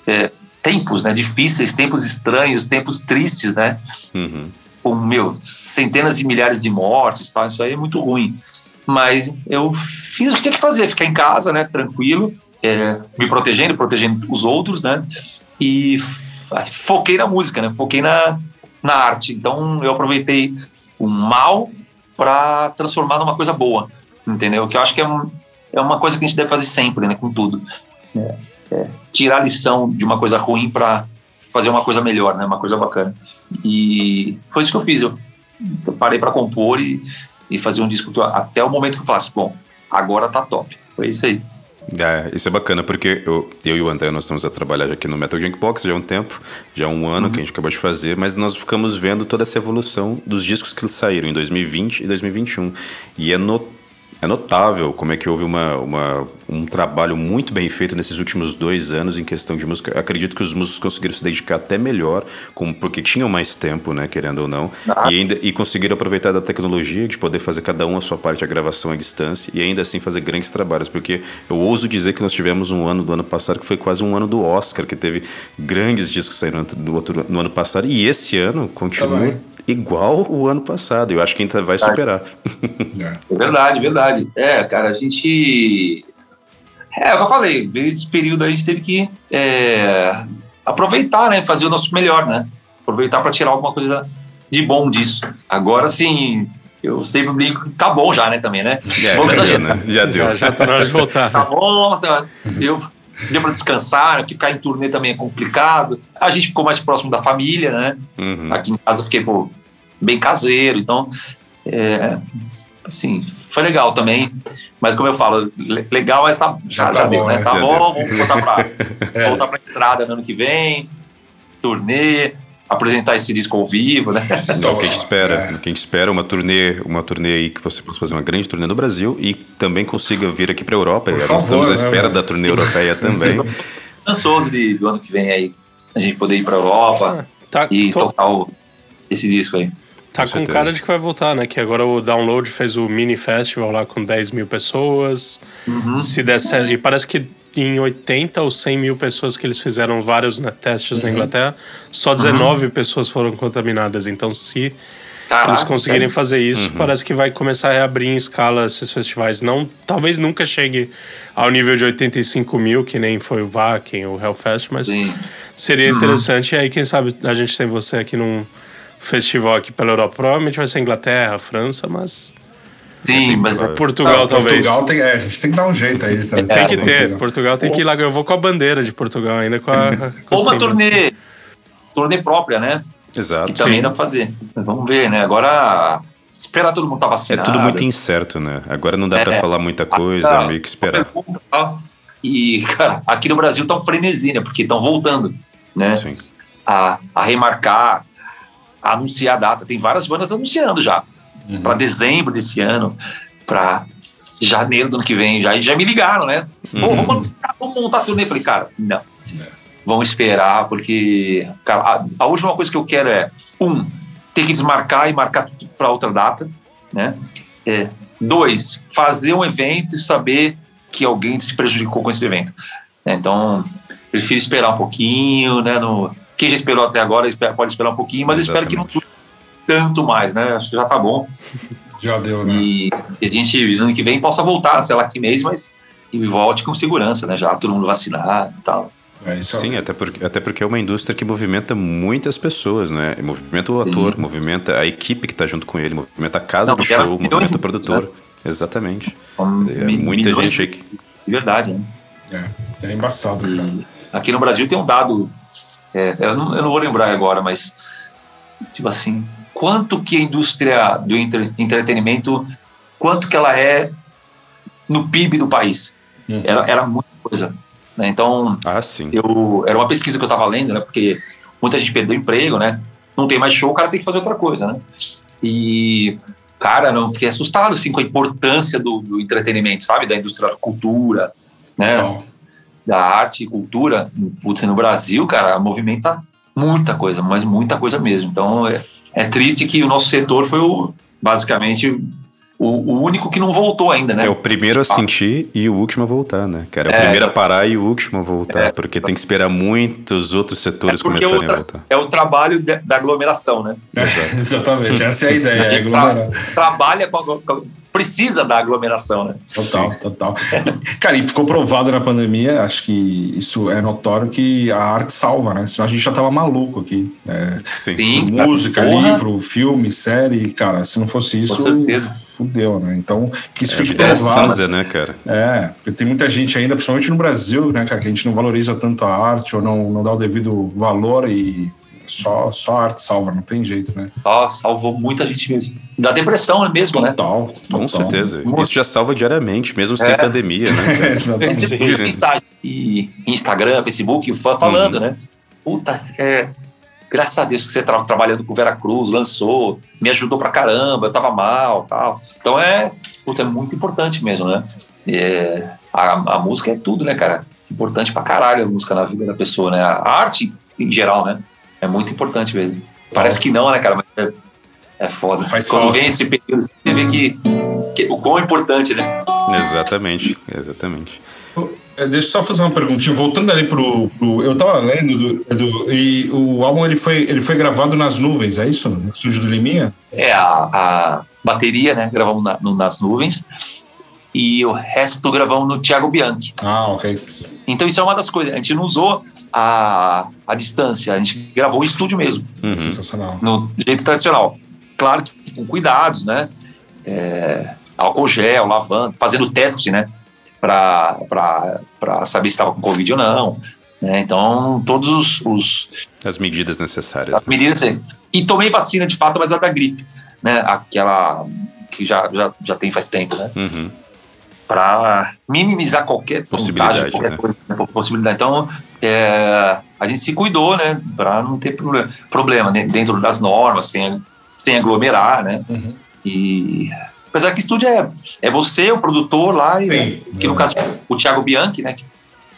É, tempos né, difíceis, tempos estranhos, tempos tristes, né?
Uhum.
Com, meu, centenas de milhares de mortes, tal, isso aí é muito ruim. Mas eu fiz o que tinha que fazer, ficar em casa, né, tranquilo, é, me protegendo, protegendo os outros, né? E foquei na música, né? Foquei na, na arte. Então eu aproveitei o mal para transformar numa coisa boa, entendeu? Que eu acho que é, um, é uma coisa que a gente deve fazer sempre, né, com tudo. É, é, tirar a lição de uma coisa ruim para fazer uma coisa melhor, né? Uma coisa bacana. E foi isso que eu fiz. Eu, parei para compor e, e fazer um disco que eu, até o momento que eu faço, bom, agora tá top. Foi isso aí.
É, isso é bacana, porque eu, eu e o André, nós estamos a trabalhar já aqui no Metal Junkbox já há um tempo, já há um ano uhum. que a gente acabou de fazer, mas nós ficamos vendo toda essa evolução dos discos que saíram em 2020 e 2021. E é notável é notável como é que houve uma, uma, um trabalho muito bem feito nesses últimos dois anos em questão de música. Acredito que os músicos conseguiram se dedicar até melhor, como, porque tinham mais tempo, né, querendo ou não, ah. e, ainda, e conseguiram aproveitar da tecnologia de poder fazer cada um a sua parte, a gravação à distância, e ainda assim fazer grandes trabalhos, porque eu ouso dizer que nós tivemos um ano do ano passado que foi quase um ano do Oscar, que teve grandes discos saindo do outro, no ano passado, e esse ano continua igual o ano passado. Eu acho que ainda vai superar.
É verdade, verdade. É, cara, a gente. É, é o que eu falei, esse período aí a gente teve que é, aproveitar, né? Fazer o nosso melhor, né? Aproveitar para tirar alguma coisa de bom disso. Agora sim, eu sempre brinco tá bom já, né? Também, né?
É, Vamos já, deu, né? já deu.
Já, já tá na hora de voltar.
tá bom, tá. Eu deu para descansar, né? ficar em turnê também é complicado. A gente ficou mais próximo da família, né? Uhum. Aqui em casa eu fiquei pô, bem caseiro, então, é, assim, foi legal também. Mas como eu falo, legal, mas tá, já, já, tá já bom, deu, né? Tá bom, deu. vamos voltar para [laughs] é. voltar pra estrada no ano que vem, turnê, apresentar esse disco ao vivo, né?
Então, [laughs] o que a gente espera, é. o que a gente espera uma turnê, uma turnê aí que você possa fazer uma grande turnê no Brasil e também consiga vir aqui para a Europa. Por Nós estamos à espera né, da turnê europeia também. [laughs]
Ansioso de, do ano que vem aí a gente poder ir para a Europa ah, tá, e tô... tocar o, esse disco aí.
Tá com, com cara de que vai voltar, né? Que agora o Download fez o mini festival lá com 10 mil pessoas. Uhum. Se der certo. E parece que em 80 ou 100 mil pessoas que eles fizeram vários né, testes uhum. na Inglaterra, só 19 uhum. pessoas foram contaminadas. Então, se Caraca, eles conseguirem fazer isso, uhum. parece que vai começar a reabrir em escala esses festivais. Não, talvez nunca chegue ao nível de 85 mil, que nem foi o Vakin ou o Hellfest, mas Sim. seria uhum. interessante. E aí, quem sabe a gente tem você aqui num festival aqui pela Europa. Provavelmente vai ser Inglaterra, França, mas
Sim, mas é
Portugal, talvez.
Portugal tem, é, a gente tem que dar um jeito aí.
É, tem que ter. Portugal. Portugal tem que ir lá. Eu vou com a bandeira de Portugal ainda. Com a,
com Ou uma turnê, turnê própria, né?
Exato.
Que também Sim. dá pra fazer. Vamos ver, né? Agora, esperar todo mundo estar tá vacinado.
É tudo muito incerto, né? Agora não dá é, pra falar muita coisa, é meio que esperar.
E, cara, aqui no Brasil tá um frenesi, né? Porque estão voltando, né? Sim. A, a remarcar, a anunciar a data. Tem várias bandas anunciando já uhum. para dezembro desse ano, para janeiro do ano que vem. Já, já me ligaram, né? Uhum. vamos, vamos montar turnê. Eu falei, cara, não. Vamos esperar, porque cara, a, a, última coisa que eu quero é, um, ter que desmarcar e marcar para outra data, né? É, dois, fazer um evento e saber que alguém se prejudicou com esse evento. É, então, prefiro esperar um pouquinho, né? No, quem já esperou até agora pode esperar um pouquinho, mas espero que não tanto mais, né? Acho que já tá bom. [laughs]
Já deu, né?
E, a gente, no ano que vem, possa voltar, sei lá que mês, mas e volte com segurança, né? Já todo mundo vacinado e tal.
É Sim, até porque, até porque é uma indústria que movimenta muitas pessoas, né? Movimenta o ator, Sim. movimenta a equipe que está junto com ele, movimenta a casa Não, do show, movimenta o produtor. Né? Exatamente. é, muita gente aí. Que...
De verdade, né?
É, é embaçado.
E aqui no Brasil tem um dado, é, eu, não, eu não vou lembrar agora, mas tipo assim, quanto que a indústria do entre, entretenimento, quanto que ela é no PIB do país. Uhum. Era, era muita coisa. Né? Então,
ah.
Eu, era uma pesquisa que eu estava lendo, né? porque muita gente perdeu emprego, né? Não tem mais show, o cara tem que fazer outra coisa, né? E, cara, não fiquei assustado assim, com a importância do, do entretenimento, sabe? Da indústria da cultura, né? Então. Da arte e cultura. Putz, no Brasil, cara, movimenta muita coisa, mas muita coisa mesmo. Então, é, é triste que o nosso setor foi o, basicamente o, o, único que não voltou ainda, né?
É o primeiro a sentir e o último a voltar, né, cara? É o é, primeiro a parar e o último a voltar, é, porque tem que esperar muitos outros setores é começarem a voltar.
É o trabalho de, da aglomeração, né? [laughs]
Exatamente, essa é a ideia. É aglomerar.
trabalha com, com, precisa da aglomeração, né?
Total, total. Cara, e ficou provado na pandemia, acho que isso é notório que a arte salva, né? Senão a gente já tava maluco aqui. É,
Sim.
Música, livro, filme, série, cara, se não fosse isso, fudeu, né? Então, que isso
É,
fique
é
provado.
né, cara?
É, porque tem muita gente ainda, principalmente no Brasil, né, cara, que a gente não valoriza tanto a arte ou não, não dá o devido valor e só, só a arte salva, não tem jeito, né?
Nossa, salvou muita gente mesmo. Da depressão mesmo, né?
Total.
Com
total.
certeza.
Muito.
Isso já salva diariamente, mesmo sem
É.
pandemia, né? [laughs]
É, exatamente.
mensagens e Instagram, Facebook, fa- falando, né? Puta, é, graças a Deus que você estava trabalhando com o Vera Cruz, lançou, me ajudou pra caramba, eu tava mal tal. Então é, puta, é muito importante mesmo, né? É, a, a música é tudo, né, cara? Importante pra caralho a música na vida da pessoa, né? A arte, em geral, né? É muito importante mesmo. Parece que não, né, cara? Mas é, é foda.
Faz
Quando
falta.
vem esse período, você vê que, que o quão importante, né?
Exatamente, exatamente.
É, Deixa eu só fazer uma perguntinha, voltando ali pro. pro- eu tava lendo do, do- e o álbum ele foi, ele foi gravado nas nuvens, é isso? No estúdio do Liminha?
É, a, a bateria, né? Gravamos na- no- nas nuvens. E o resto gravamos no Thiago Bianchi.
Ah, ok.
Então isso é uma das coisas. A gente não usou a, a distância, a gente gravou em estúdio mesmo,
Uhum.
Sensacional.
no jeito tradicional. Claro que com cuidados, né? É, álcool gel, lavando, fazendo teste, né? Para saber se estava com Covid ou não. Né? Então, todos os, os,
As medidas necessárias.
as
né?
medidas. assim. E tomei vacina de fato, mas a da gripe, né? Aquela que já, já, já tem faz tempo, né?
Uhum.
Para minimizar qualquer
Possibilidade,
contágio, qualquer
né?
coisa, né? possibilidade. Então, é, a gente se cuidou, né? Para não ter problema, problema né? dentro das normas, sem, sem aglomerar, né?
Uhum.
E apesar que estúdio é, é você, o produtor lá, e, né? Que no caso o Thiago Bianchi, né? Que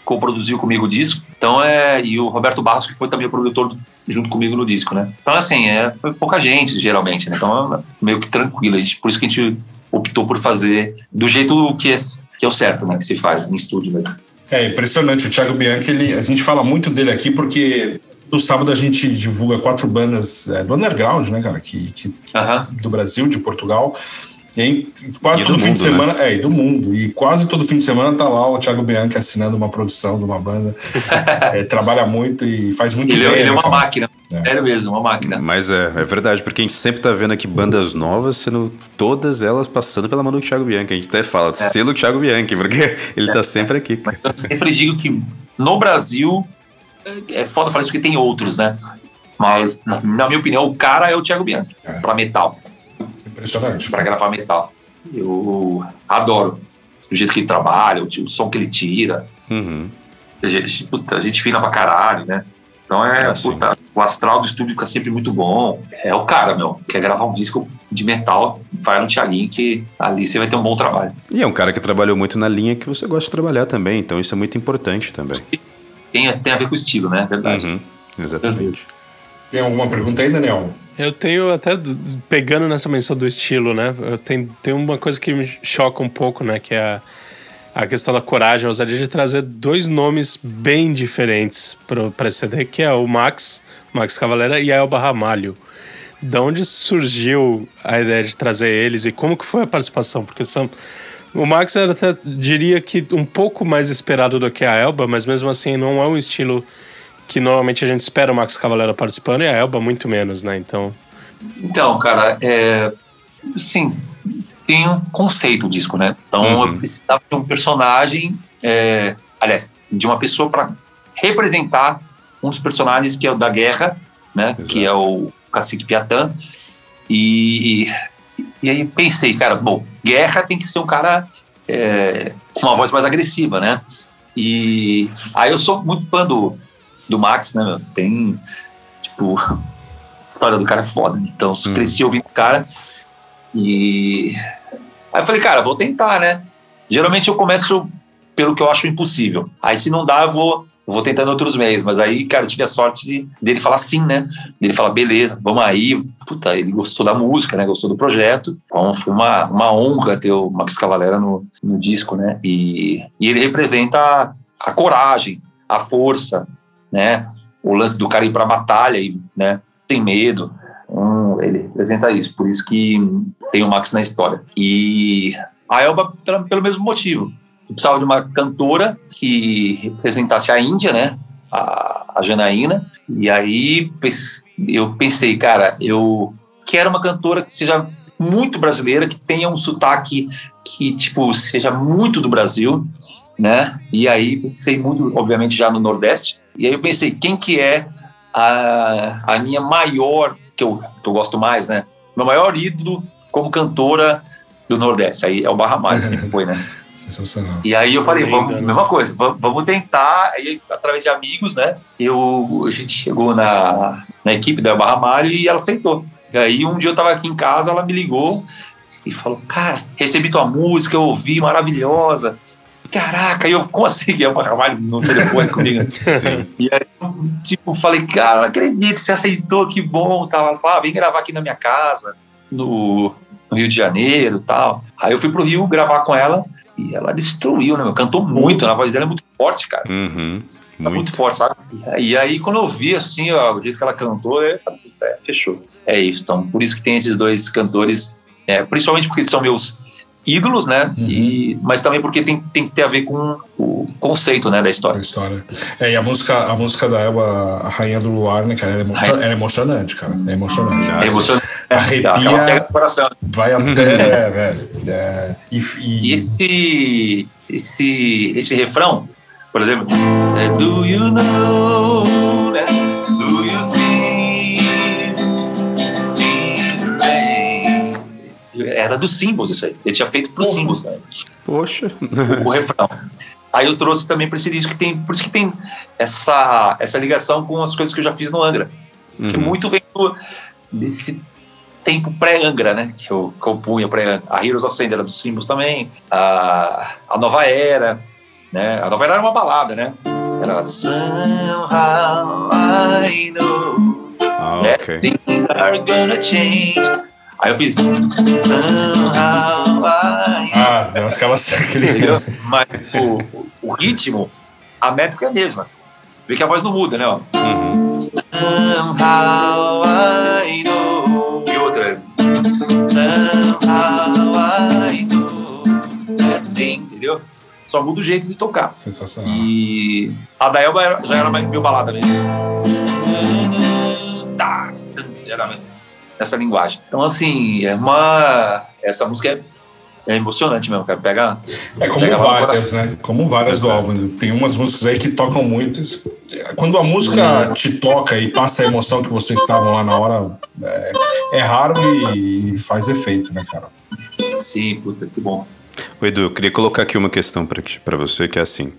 co-produziu comigo o disco. Então é e o Roberto Barros que foi também o produtor junto comigo no disco, né? Então assim é foi pouca gente geralmente, né? Então é meio que tranquilo, a gente, por isso que a gente optou por fazer do jeito que é, que é o certo, né? Que se faz em estúdio mesmo.
É impressionante. O Thiago Bianchi, ele, a gente fala muito dele aqui porque no sábado a gente divulga quatro bandas é, do underground, né, cara? Que, que,
Aham.
do Brasil, de Portugal. E quase
E
todo
do
fim de
mundo,
semana. É, e do mundo. E quase todo fim de semana tá lá o Thiago Bianchi assinando uma produção de uma banda. [laughs] É, trabalha muito e faz muito
Ele, é-
bem.
ele é
né,
uma
cara?
máquina,
É.
sério mesmo, uma máquina.
Mas é, é verdade, porque a gente sempre tá vendo aqui bandas novas, sendo todas elas passando pela mão do Thiago Bianchi. A gente até fala, selo Thiago Bianchi, porque [laughs] ele tá sempre aqui. cara.
Eu sempre digo que no Brasil é é foda falar isso porque tem outros, né? Mas, na na minha opinião, o cara é o Thiago Bianchi,
É.
pra metal,
Impressionante.
pra gravar metal. Eu adoro o jeito que ele trabalha, o, o som que ele tira.
Uhum.
A gente, puta, a gente fina pra caralho, né? Então é,
Ah, sim.
puta, o astral do estúdio fica sempre muito bom. É o cara, meu, quer gravar um disco de metal, vai no Thiaguinho que ali você vai ter um bom trabalho.
E é um cara que trabalhou muito na linha que você gosta de trabalhar também, então isso é muito importante também.
Tem, tem a ver com o estilo, né? Verdade.
Uhum. Exatamente.
Tem alguma pergunta aí, Daniel?
Eu tenho até, pegando nessa menção do estilo, né? Eu tenho, uma coisa que me choca um pouco, né? Que é a, a questão da coragem, a ousadia de trazer dois nomes bem diferentes para esse CD, que é o Max, Max Cavalera e a Elba Ramalho. Da onde surgiu a ideia de trazer eles e como que foi a participação? Porque são... O Max era até, diria que um pouco mais esperado do que a Elba, mas mesmo assim não é um estilo que normalmente a gente espera o Max Cavalera participando e a Elba muito menos, né? Então,
Então, cara, é, sim, tem um conceito o disco, né? Então
Uhum.
eu precisava de um personagem, é, aliás, de uma pessoa para representar um dos personagens que é o da guerra, né?
Exato.
Que é o Cacique Piatã. E, e aí pensei, cara, bom, guerra tem que ser um cara é, com uma voz mais agressiva, né? E aí eu sou muito fã do, do Max, né? meu? Tem, tipo, a [laughs] história do cara é foda, né? Então
Hum.
cresci ouvindo o cara e aí eu falei, cara, vou tentar, né? Geralmente eu começo pelo que eu acho impossível. Aí se não dá, eu vou, eu vou tentando outros meios. Mas aí, cara, eu tive a sorte de, dele falar sim, né? Dele falar, beleza, vamos aí. Puta, ele gostou da música, né? Gostou do projeto. Então foi uma, uma honra ter o Max Cavalera no, no disco, né? E, e ele representa a, a coragem, a força, né? O lance do cara ir pra batalha e, né? Sem medo. Então, ele representa isso. Por isso que tem o Max na história. E a Elba, pela- pelo mesmo motivo. Eu precisava de uma cantora que representasse a Índia, né? A, a Janaína. E aí eu pensei, cara, eu quero uma cantora que seja muito brasileira, que tenha um sotaque que, tipo, seja muito do Brasil, né? E aí pensei muito, obviamente, já no Nordeste. E aí eu pensei, quem que é a, a minha maior, que eu, que eu gosto mais, né? Meu maior ídolo como cantora do Nordeste. Aí é o Barra Malha, sempre foi, né? [laughs]
Sensacional.
E aí eu falei, vamos, mesma coisa, vamos, vamos tentar. Aí, através de amigos, né? Eu, a gente chegou na, na equipe da Barra Malha e ela aceitou. E aí um dia eu tava aqui em casa, ela me ligou e falou, cara, recebi tua música, eu ouvi, maravilhosa. Caraca, eu, como [laughs] assim? É o Barra Malha no telefone comigo. E aí, eu, tipo, falei, cara, não acredito, você aceitou, que bom. Tal. Ela falou, ah, vem gravar aqui na minha casa, no, no Rio de Janeiro tal. Aí eu fui pro Rio gravar com ela e ela destruiu, né? meu? Cantou muito, a voz dela é muito forte, cara.
Uhum.
É muito
Muito.
forte, sabe? E aí, quando eu vi, assim, ó, o jeito que ela cantou, eu falei, é, fechou. É isso. Então, por isso que tem esses dois cantores, é, principalmente porque são meus ídolos, né? E, mas também porque tem, tem que ter a ver com o conceito, né, da
A
história.
história. É, e a música, a música da Elba, a Rainha do Luar, né, cara? Ela é, emo- ela é emocionante, cara. É emocionante.
É emocionante. É,
Arrepia.
aquela pega no coração.
Vai [laughs] até, é, velho. É, e, e-
E esse, esse, esse refrão, por exemplo, é, Do you know, Era dos símbolos isso aí. Ele tinha feito para os símbolos, né?
Poxa.
o refrão. Aí eu trouxe também para esse disco que tem, por isso que tem essa, essa ligação com as coisas que eu já fiz no Angra. Que muito vem do, desse tempo pré-Angra, né? Que eu, que eu punha pré A Heroes of Sand era dos símbolos também. A, a Nova Era, né? A Nova Era era uma balada, né? Era Somehow I know
Ah,
that
ok.
things are gonna change. Aí eu fiz
Ah, deu. Aquele...
entendeu? Mas o, o ritmo, a métrica é a mesma. Vê que a voz não muda, né? Ó.
Uhum.
Somehow I know. E outra. Somehow I know. that thing, entendeu? Só muda o jeito de tocar.
Sensacional.
E a da Elba era- já era mais meio balada mesmo. Tá, Era nessa linguagem. Então, assim, é uma. Essa música é, é emocionante mesmo, cara. Pega.
É como
pega
várias, né? Como várias do
Exato.
álbum. Tem umas músicas aí que tocam muito. Quando a música te toca e passa a emoção que vocês estavam lá na hora, é, é raro e, faz efeito, né, cara?
Sim, puta, que bom.
Ô, Edu, eu queria colocar aqui uma questão para você, que é assim.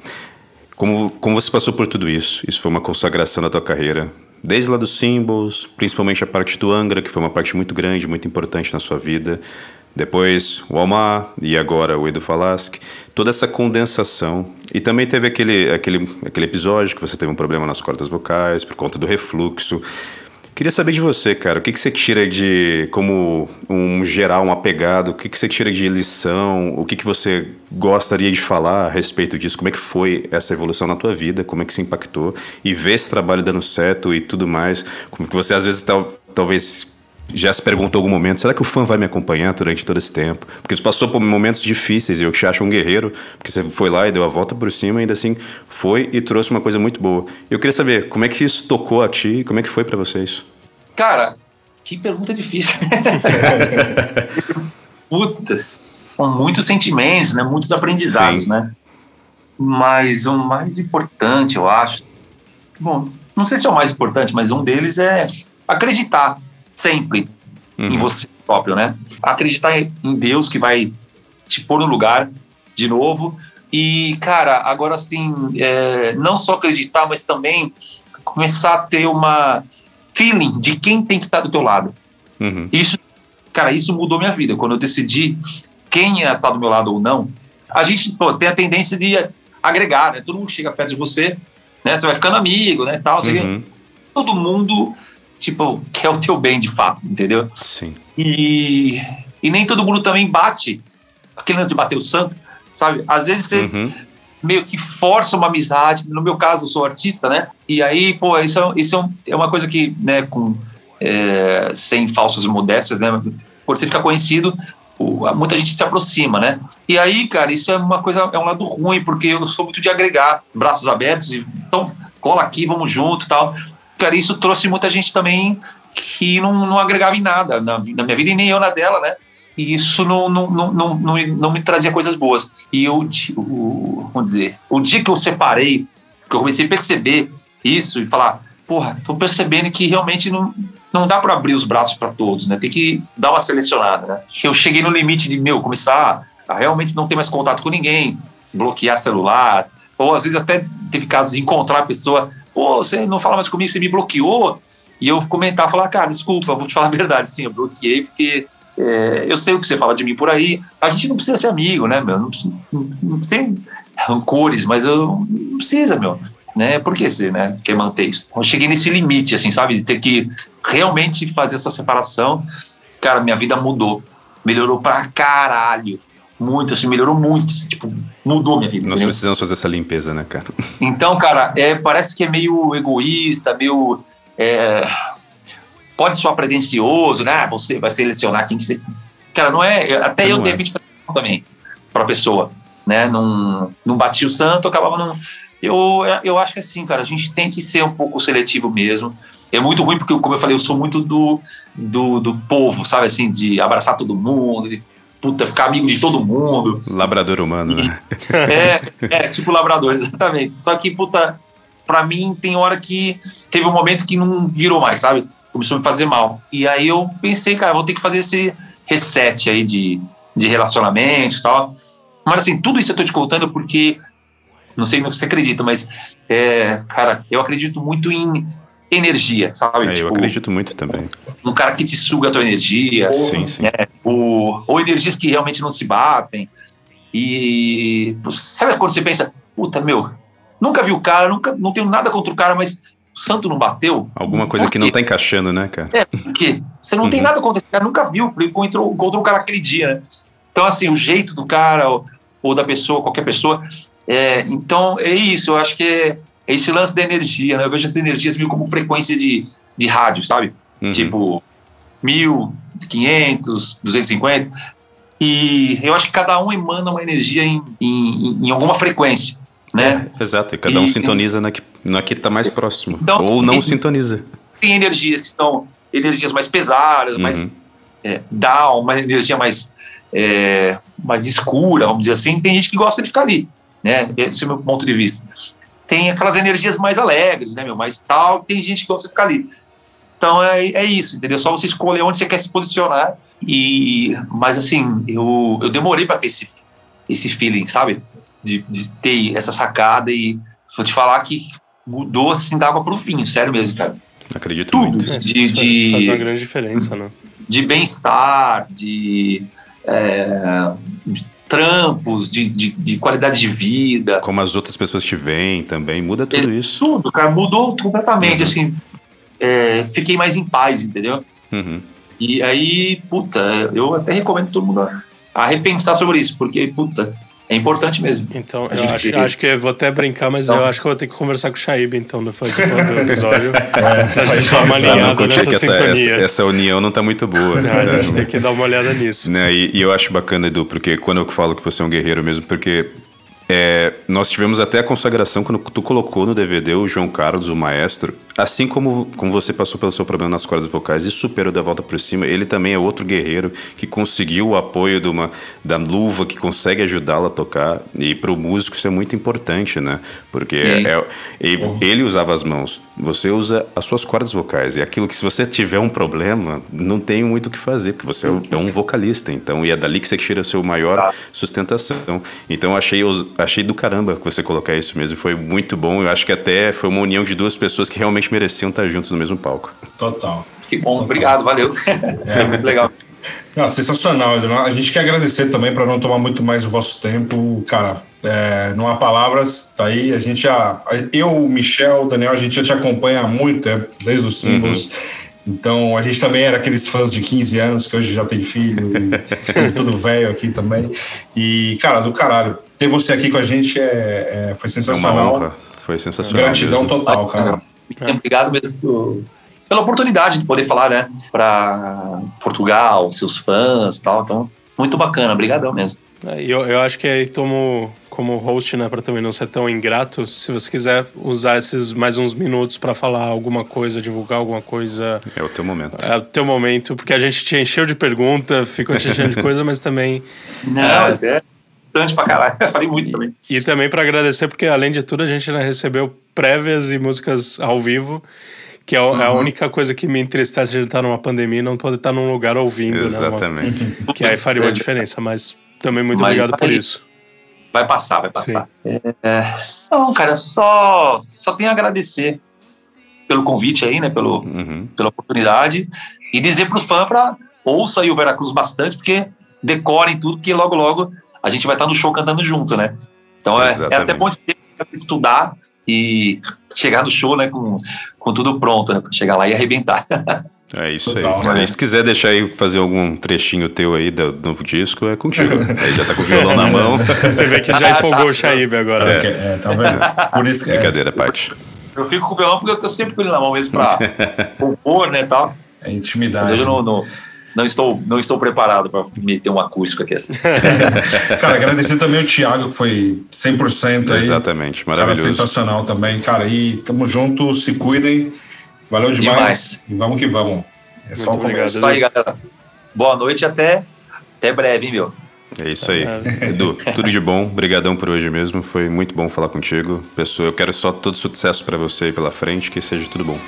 Como, como você passou por tudo isso, isso foi uma consagração da tua carreira, desde lá dos Symbols, principalmente a parte do Angra, que foi uma parte muito grande, muito importante na sua vida, depois o Almar e agora o Edu Falaschi, toda essa condensação. E também teve aquele, aquele, aquele episódio que você teve um problema nas cordas vocais por conta do refluxo. Queria saber de você, cara, o que, que você tira de, como um geral, um apegado, o que, que você tira de lição, o que, que você gostaria de falar a respeito disso, como é que foi essa evolução na tua vida, como é que se impactou, e ver esse trabalho dando certo e tudo mais, como que você às vezes tal, talvez já se perguntou em algum momento, será que o fã vai me acompanhar durante todo esse tempo? Porque você passou por momentos difíceis e eu te acho um guerreiro, porque você foi lá e deu a volta por cima e ainda assim foi e trouxe uma coisa muito boa. Eu queria saber, como é que isso tocou a ti, como é que foi pra você isso?
Cara, que pergunta difícil. [laughs] Puta, são muitos sentimentos, né? Muitos aprendizados,
Sim.
né? Mas o mais importante, eu acho. Bom, não sei se é o mais importante, mas um deles é acreditar sempre em você próprio, né? Acreditar em Deus que vai te pôr no lugar de novo. E, cara, agora assim, é, não só acreditar, mas também começar a ter uma feeling de quem tem que estar do teu lado.
Uhum.
Isso, cara, isso mudou minha vida. Quando eu decidi quem ia estar do meu lado ou não, a gente pô, tem a tendência de agregar, né? Todo mundo chega perto de você, né? Você vai ficando amigo, né? Tal.
Uhum.
Todo mundo, tipo, quer o teu bem de fato, entendeu?
Sim.
E, e nem todo mundo também bate aquele lance de bater o santo, sabe? Às vezes você
Uhum.
meio que força uma amizade. No meu caso, eu sou artista, né? E aí, pô, isso, é, isso é, é uma coisa que, né, com, é, sem falsas modéstias, né? Por você ficar conhecido, muita gente se aproxima, né? E aí, cara, isso é uma coisa, é um lado ruim, porque eu sou muito de agregar, braços abertos, e então cola aqui, vamos junto e tal. Cara, isso trouxe muita gente também que não, não agregava em nada na, na minha vida e nem eu na dela, né? E isso não, não, não, não, não, me trazia coisas boas. E eu, o, vamos dizer, o dia que eu separei, que eu comecei a perceber isso e falar, porra, tô percebendo que realmente não, não dá para abrir os braços para todos, né? Tem que dar uma selecionada, né? Eu cheguei no limite de, meu, começar a realmente não ter mais contato com ninguém, bloquear celular, ou às vezes até teve casos de encontrar a pessoa, pô, você não fala mais comigo, você me bloqueou, e eu comentar, falar, cara, desculpa, vou te falar a verdade, sim, eu bloqueei porque é, eu sei o que você fala de mim por aí, a gente não precisa ser amigo, né, meu, não, não, sem rancores, mas eu não precisa, meu, né, por que você, né, quer manter isso? Eu cheguei nesse limite, assim, sabe, de ter que realmente fazer essa separação, cara, minha vida mudou, melhorou pra caralho, muito, assim, melhorou muito, assim, tipo, mudou minha vida.
Nós entendeu? precisamos fazer essa limpeza, né, cara? [laughs]
Então, cara, é, parece que é meio egoísta, meio. É, pode soar pretencioso, né? Ah, você vai selecionar quem que você. Cara, não é. Até não eu, é. de repente, também, para a pessoa, né? Não, não bati o santo, acabava não. Eu, eu acho que assim, cara, a gente tem que ser um pouco seletivo mesmo. É muito ruim porque, como eu falei, eu sou muito do, do, do povo, sabe assim, de abraçar todo mundo, de puta, ficar amigo de todo mundo.
Labrador humano, né?
É, é, tipo labrador, [laughs] exatamente. Só que, puta, pra mim tem hora que teve um momento que não virou mais, sabe? Começou a me fazer mal. E aí eu pensei, cara, vou ter que fazer esse reset aí de, de relacionamento e tal. Mas assim, tudo isso eu tô te contando porque, não sei que você acredita, mas, é, cara, eu acredito muito em energia, sabe?
É, tipo, eu acredito muito também.
Um cara que te suga a tua energia.
Sim, sim.
Né? Ou, ou energias que realmente não se batem. E sabe quando você pensa, puta, meu, nunca vi o cara, nunca, não tenho nada contra o cara, mas o santo não bateu?
Alguma coisa que não tá encaixando, né, cara?
É, porque você não uhum. tem nada contra esse cara, nunca viu, encontrou, encontrou o cara aquele dia, né? Então, assim, o jeito do cara ou, ou da pessoa, qualquer pessoa. É, então, é isso, eu acho que é, é esse lance da energia, né? Eu vejo as energias meio como frequência de, de rádio, sabe? Uhum. Tipo, 1.500, 250. E eu acho que cada um emana uma energia em, em, em alguma frequência, né?
É, exato, e cada um e, sintoniza na que, na que está mais próximo. Então, ou não tem, sintoniza.
Tem energias que são energias mais pesadas, uhum. mais é, down, uma energia mais, é, mais escura, vamos dizer assim. Tem gente que gosta de ficar ali, né? Esse é o meu ponto de vista tem aquelas energias mais alegres, né, meu? Mais tal, tem gente que gosta de ficar ali. Então é, é isso, entendeu? Só você escolher onde você quer se posicionar. E, mas assim, eu, eu demorei para ter esse, esse feeling, sabe? De, de ter essa sacada e vou te falar que mudou assim da água pro vinho, sério mesmo, cara.
Acredito Tudo, muito.
É, de, de, faz uma grande diferença, né?
De bem-estar, de, é, de trampos, de, de, de, qualidade de vida.
Como as outras pessoas te veem também, muda tudo é, isso.
Tudo, cara, mudou completamente, uhum. assim. É, fiquei mais em paz, entendeu?
Uhum.
E aí, puta, eu até recomendo todo mundo a, a repensar sobre isso, porque, puta, é importante mesmo.
Então, eu acho, acho que eu vou até brincar, mas eu acho que eu vou ter que conversar com o Shaib, então, depois do episódio. [laughs] é, pra gente dar uma alinhada nessa
essa, essa, essa, união não tá muito boa.
Não, [laughs] a gente tem que dar uma olhada nisso.
Né, e, e, eu acho bacana, Edu, porque quando eu falo que você é um guerreiro mesmo, porque é, nós tivemos até a consagração quando tu colocou no DVD o João Carlos, o maestro. Assim como, como você passou pelo seu problema nas cordas vocais e superou da volta por cima, ele também é outro guerreiro que conseguiu o apoio de uma, da luva, que consegue ajudá-lo a tocar. E para o músico isso é muito importante, né? Porque é, é, ele, usava as mãos, você usa as suas cordas vocais. E aquilo que se você tiver um problema, não tem muito o que fazer, porque você é um vocalista. Então, e é dali que você tira a sua maior tá. sustentação. Então, eu achei achei do caramba que você colocar isso mesmo. Foi muito bom. Eu acho que até foi uma união de duas pessoas que realmente mereciam estar juntos no mesmo palco.
Total.
Que bom, Total. obrigado, valeu. É. [laughs] muito legal.
Não, sensacional, Edu. A gente quer agradecer também para não tomar muito mais o vosso tempo. Cara, é, não há palavras, tá aí. A gente já. Eu, o Michel, o Daniel, a gente já te acompanha há muito tempo, desde os símbolos. Uhum. Então, a gente também era aqueles fãs de 15 anos que hoje já tem filho, e [laughs] tudo velho aqui também. E, cara, do caralho ter você aqui com a gente é, é foi sensacional. É uma honra.
Foi sensacional.
Gratidão mesmo. total, cara.
Obrigado mesmo pela oportunidade de poder falar, né, para Portugal, seus fãs e tal. Então, muito bacana, obrigadão mesmo.
É, e eu, eu acho que aí tomo como host, né, para também não ser tão ingrato, se você quiser usar esses mais uns minutos para falar alguma coisa, divulgar alguma coisa,
É o teu momento.
é o teu momento, porque a gente te encheu de pergunta, ficou te enchendo de coisa, mas também
Não,
É.
mas é importante pra caralho. [laughs] Eu falei muito também.
E também para agradecer, porque além de tudo, a gente ainda recebeu prévias e músicas ao vivo, que é, a- é a única coisa que me entristece de estar numa pandemia e não poder estar num lugar ouvindo,
Exatamente.
né? Uma- que aí faria uma diferença, mas também muito
Mas
obrigado por
vai-
isso.
Vai passar, vai passar. É, Não, cara, só, só tenho a agradecer pelo convite aí, né? Pelo,
Uhum.
pela oportunidade. E dizer pro fã pra ouça aí o Veracruz bastante, porque decorem tudo, porque logo, logo a gente vai estar no show cantando junto, né? Então é, é até bom de estudar e chegar no show, né, com, com tudo pronto, né? Pra chegar lá e arrebentar. [laughs]
É isso
Total,
aí, cara.
né?
E se quiser deixar aí fazer algum trechinho teu aí do novo disco, é contigo. [laughs] aí já tá com o violão na mão. [laughs]
Você vê que já empolgou o Chaíbe agora.
É, é, tá vendo? Por isso que. É,
Brincadeira, Paty.
Eu fico com o violão porque eu tô sempre com ele na mão mesmo pra compor, né, tal.
é
Mas
intimidade.
hoje eu não, não, não estou, não estou preparado para meter um acústico aqui assim. [laughs]
Cara, agradecer também o Thiago, que foi 100% aí.
Exatamente,
Cara,
maravilhoso.
sensacional também. Cara, e tamo junto, se cuidem. Valeu demais.
Demais.
E vamos que vamos. É só o
Muito
começo.
Aí, galera. Boa noite e até, até breve, hein, meu?
É isso aí. [laughs] Edu, tudo de bom. Obrigadão por hoje mesmo. Foi muito bom falar contigo. Pessoa, eu quero só todo sucesso pra você aí pela frente, que seja tudo bom.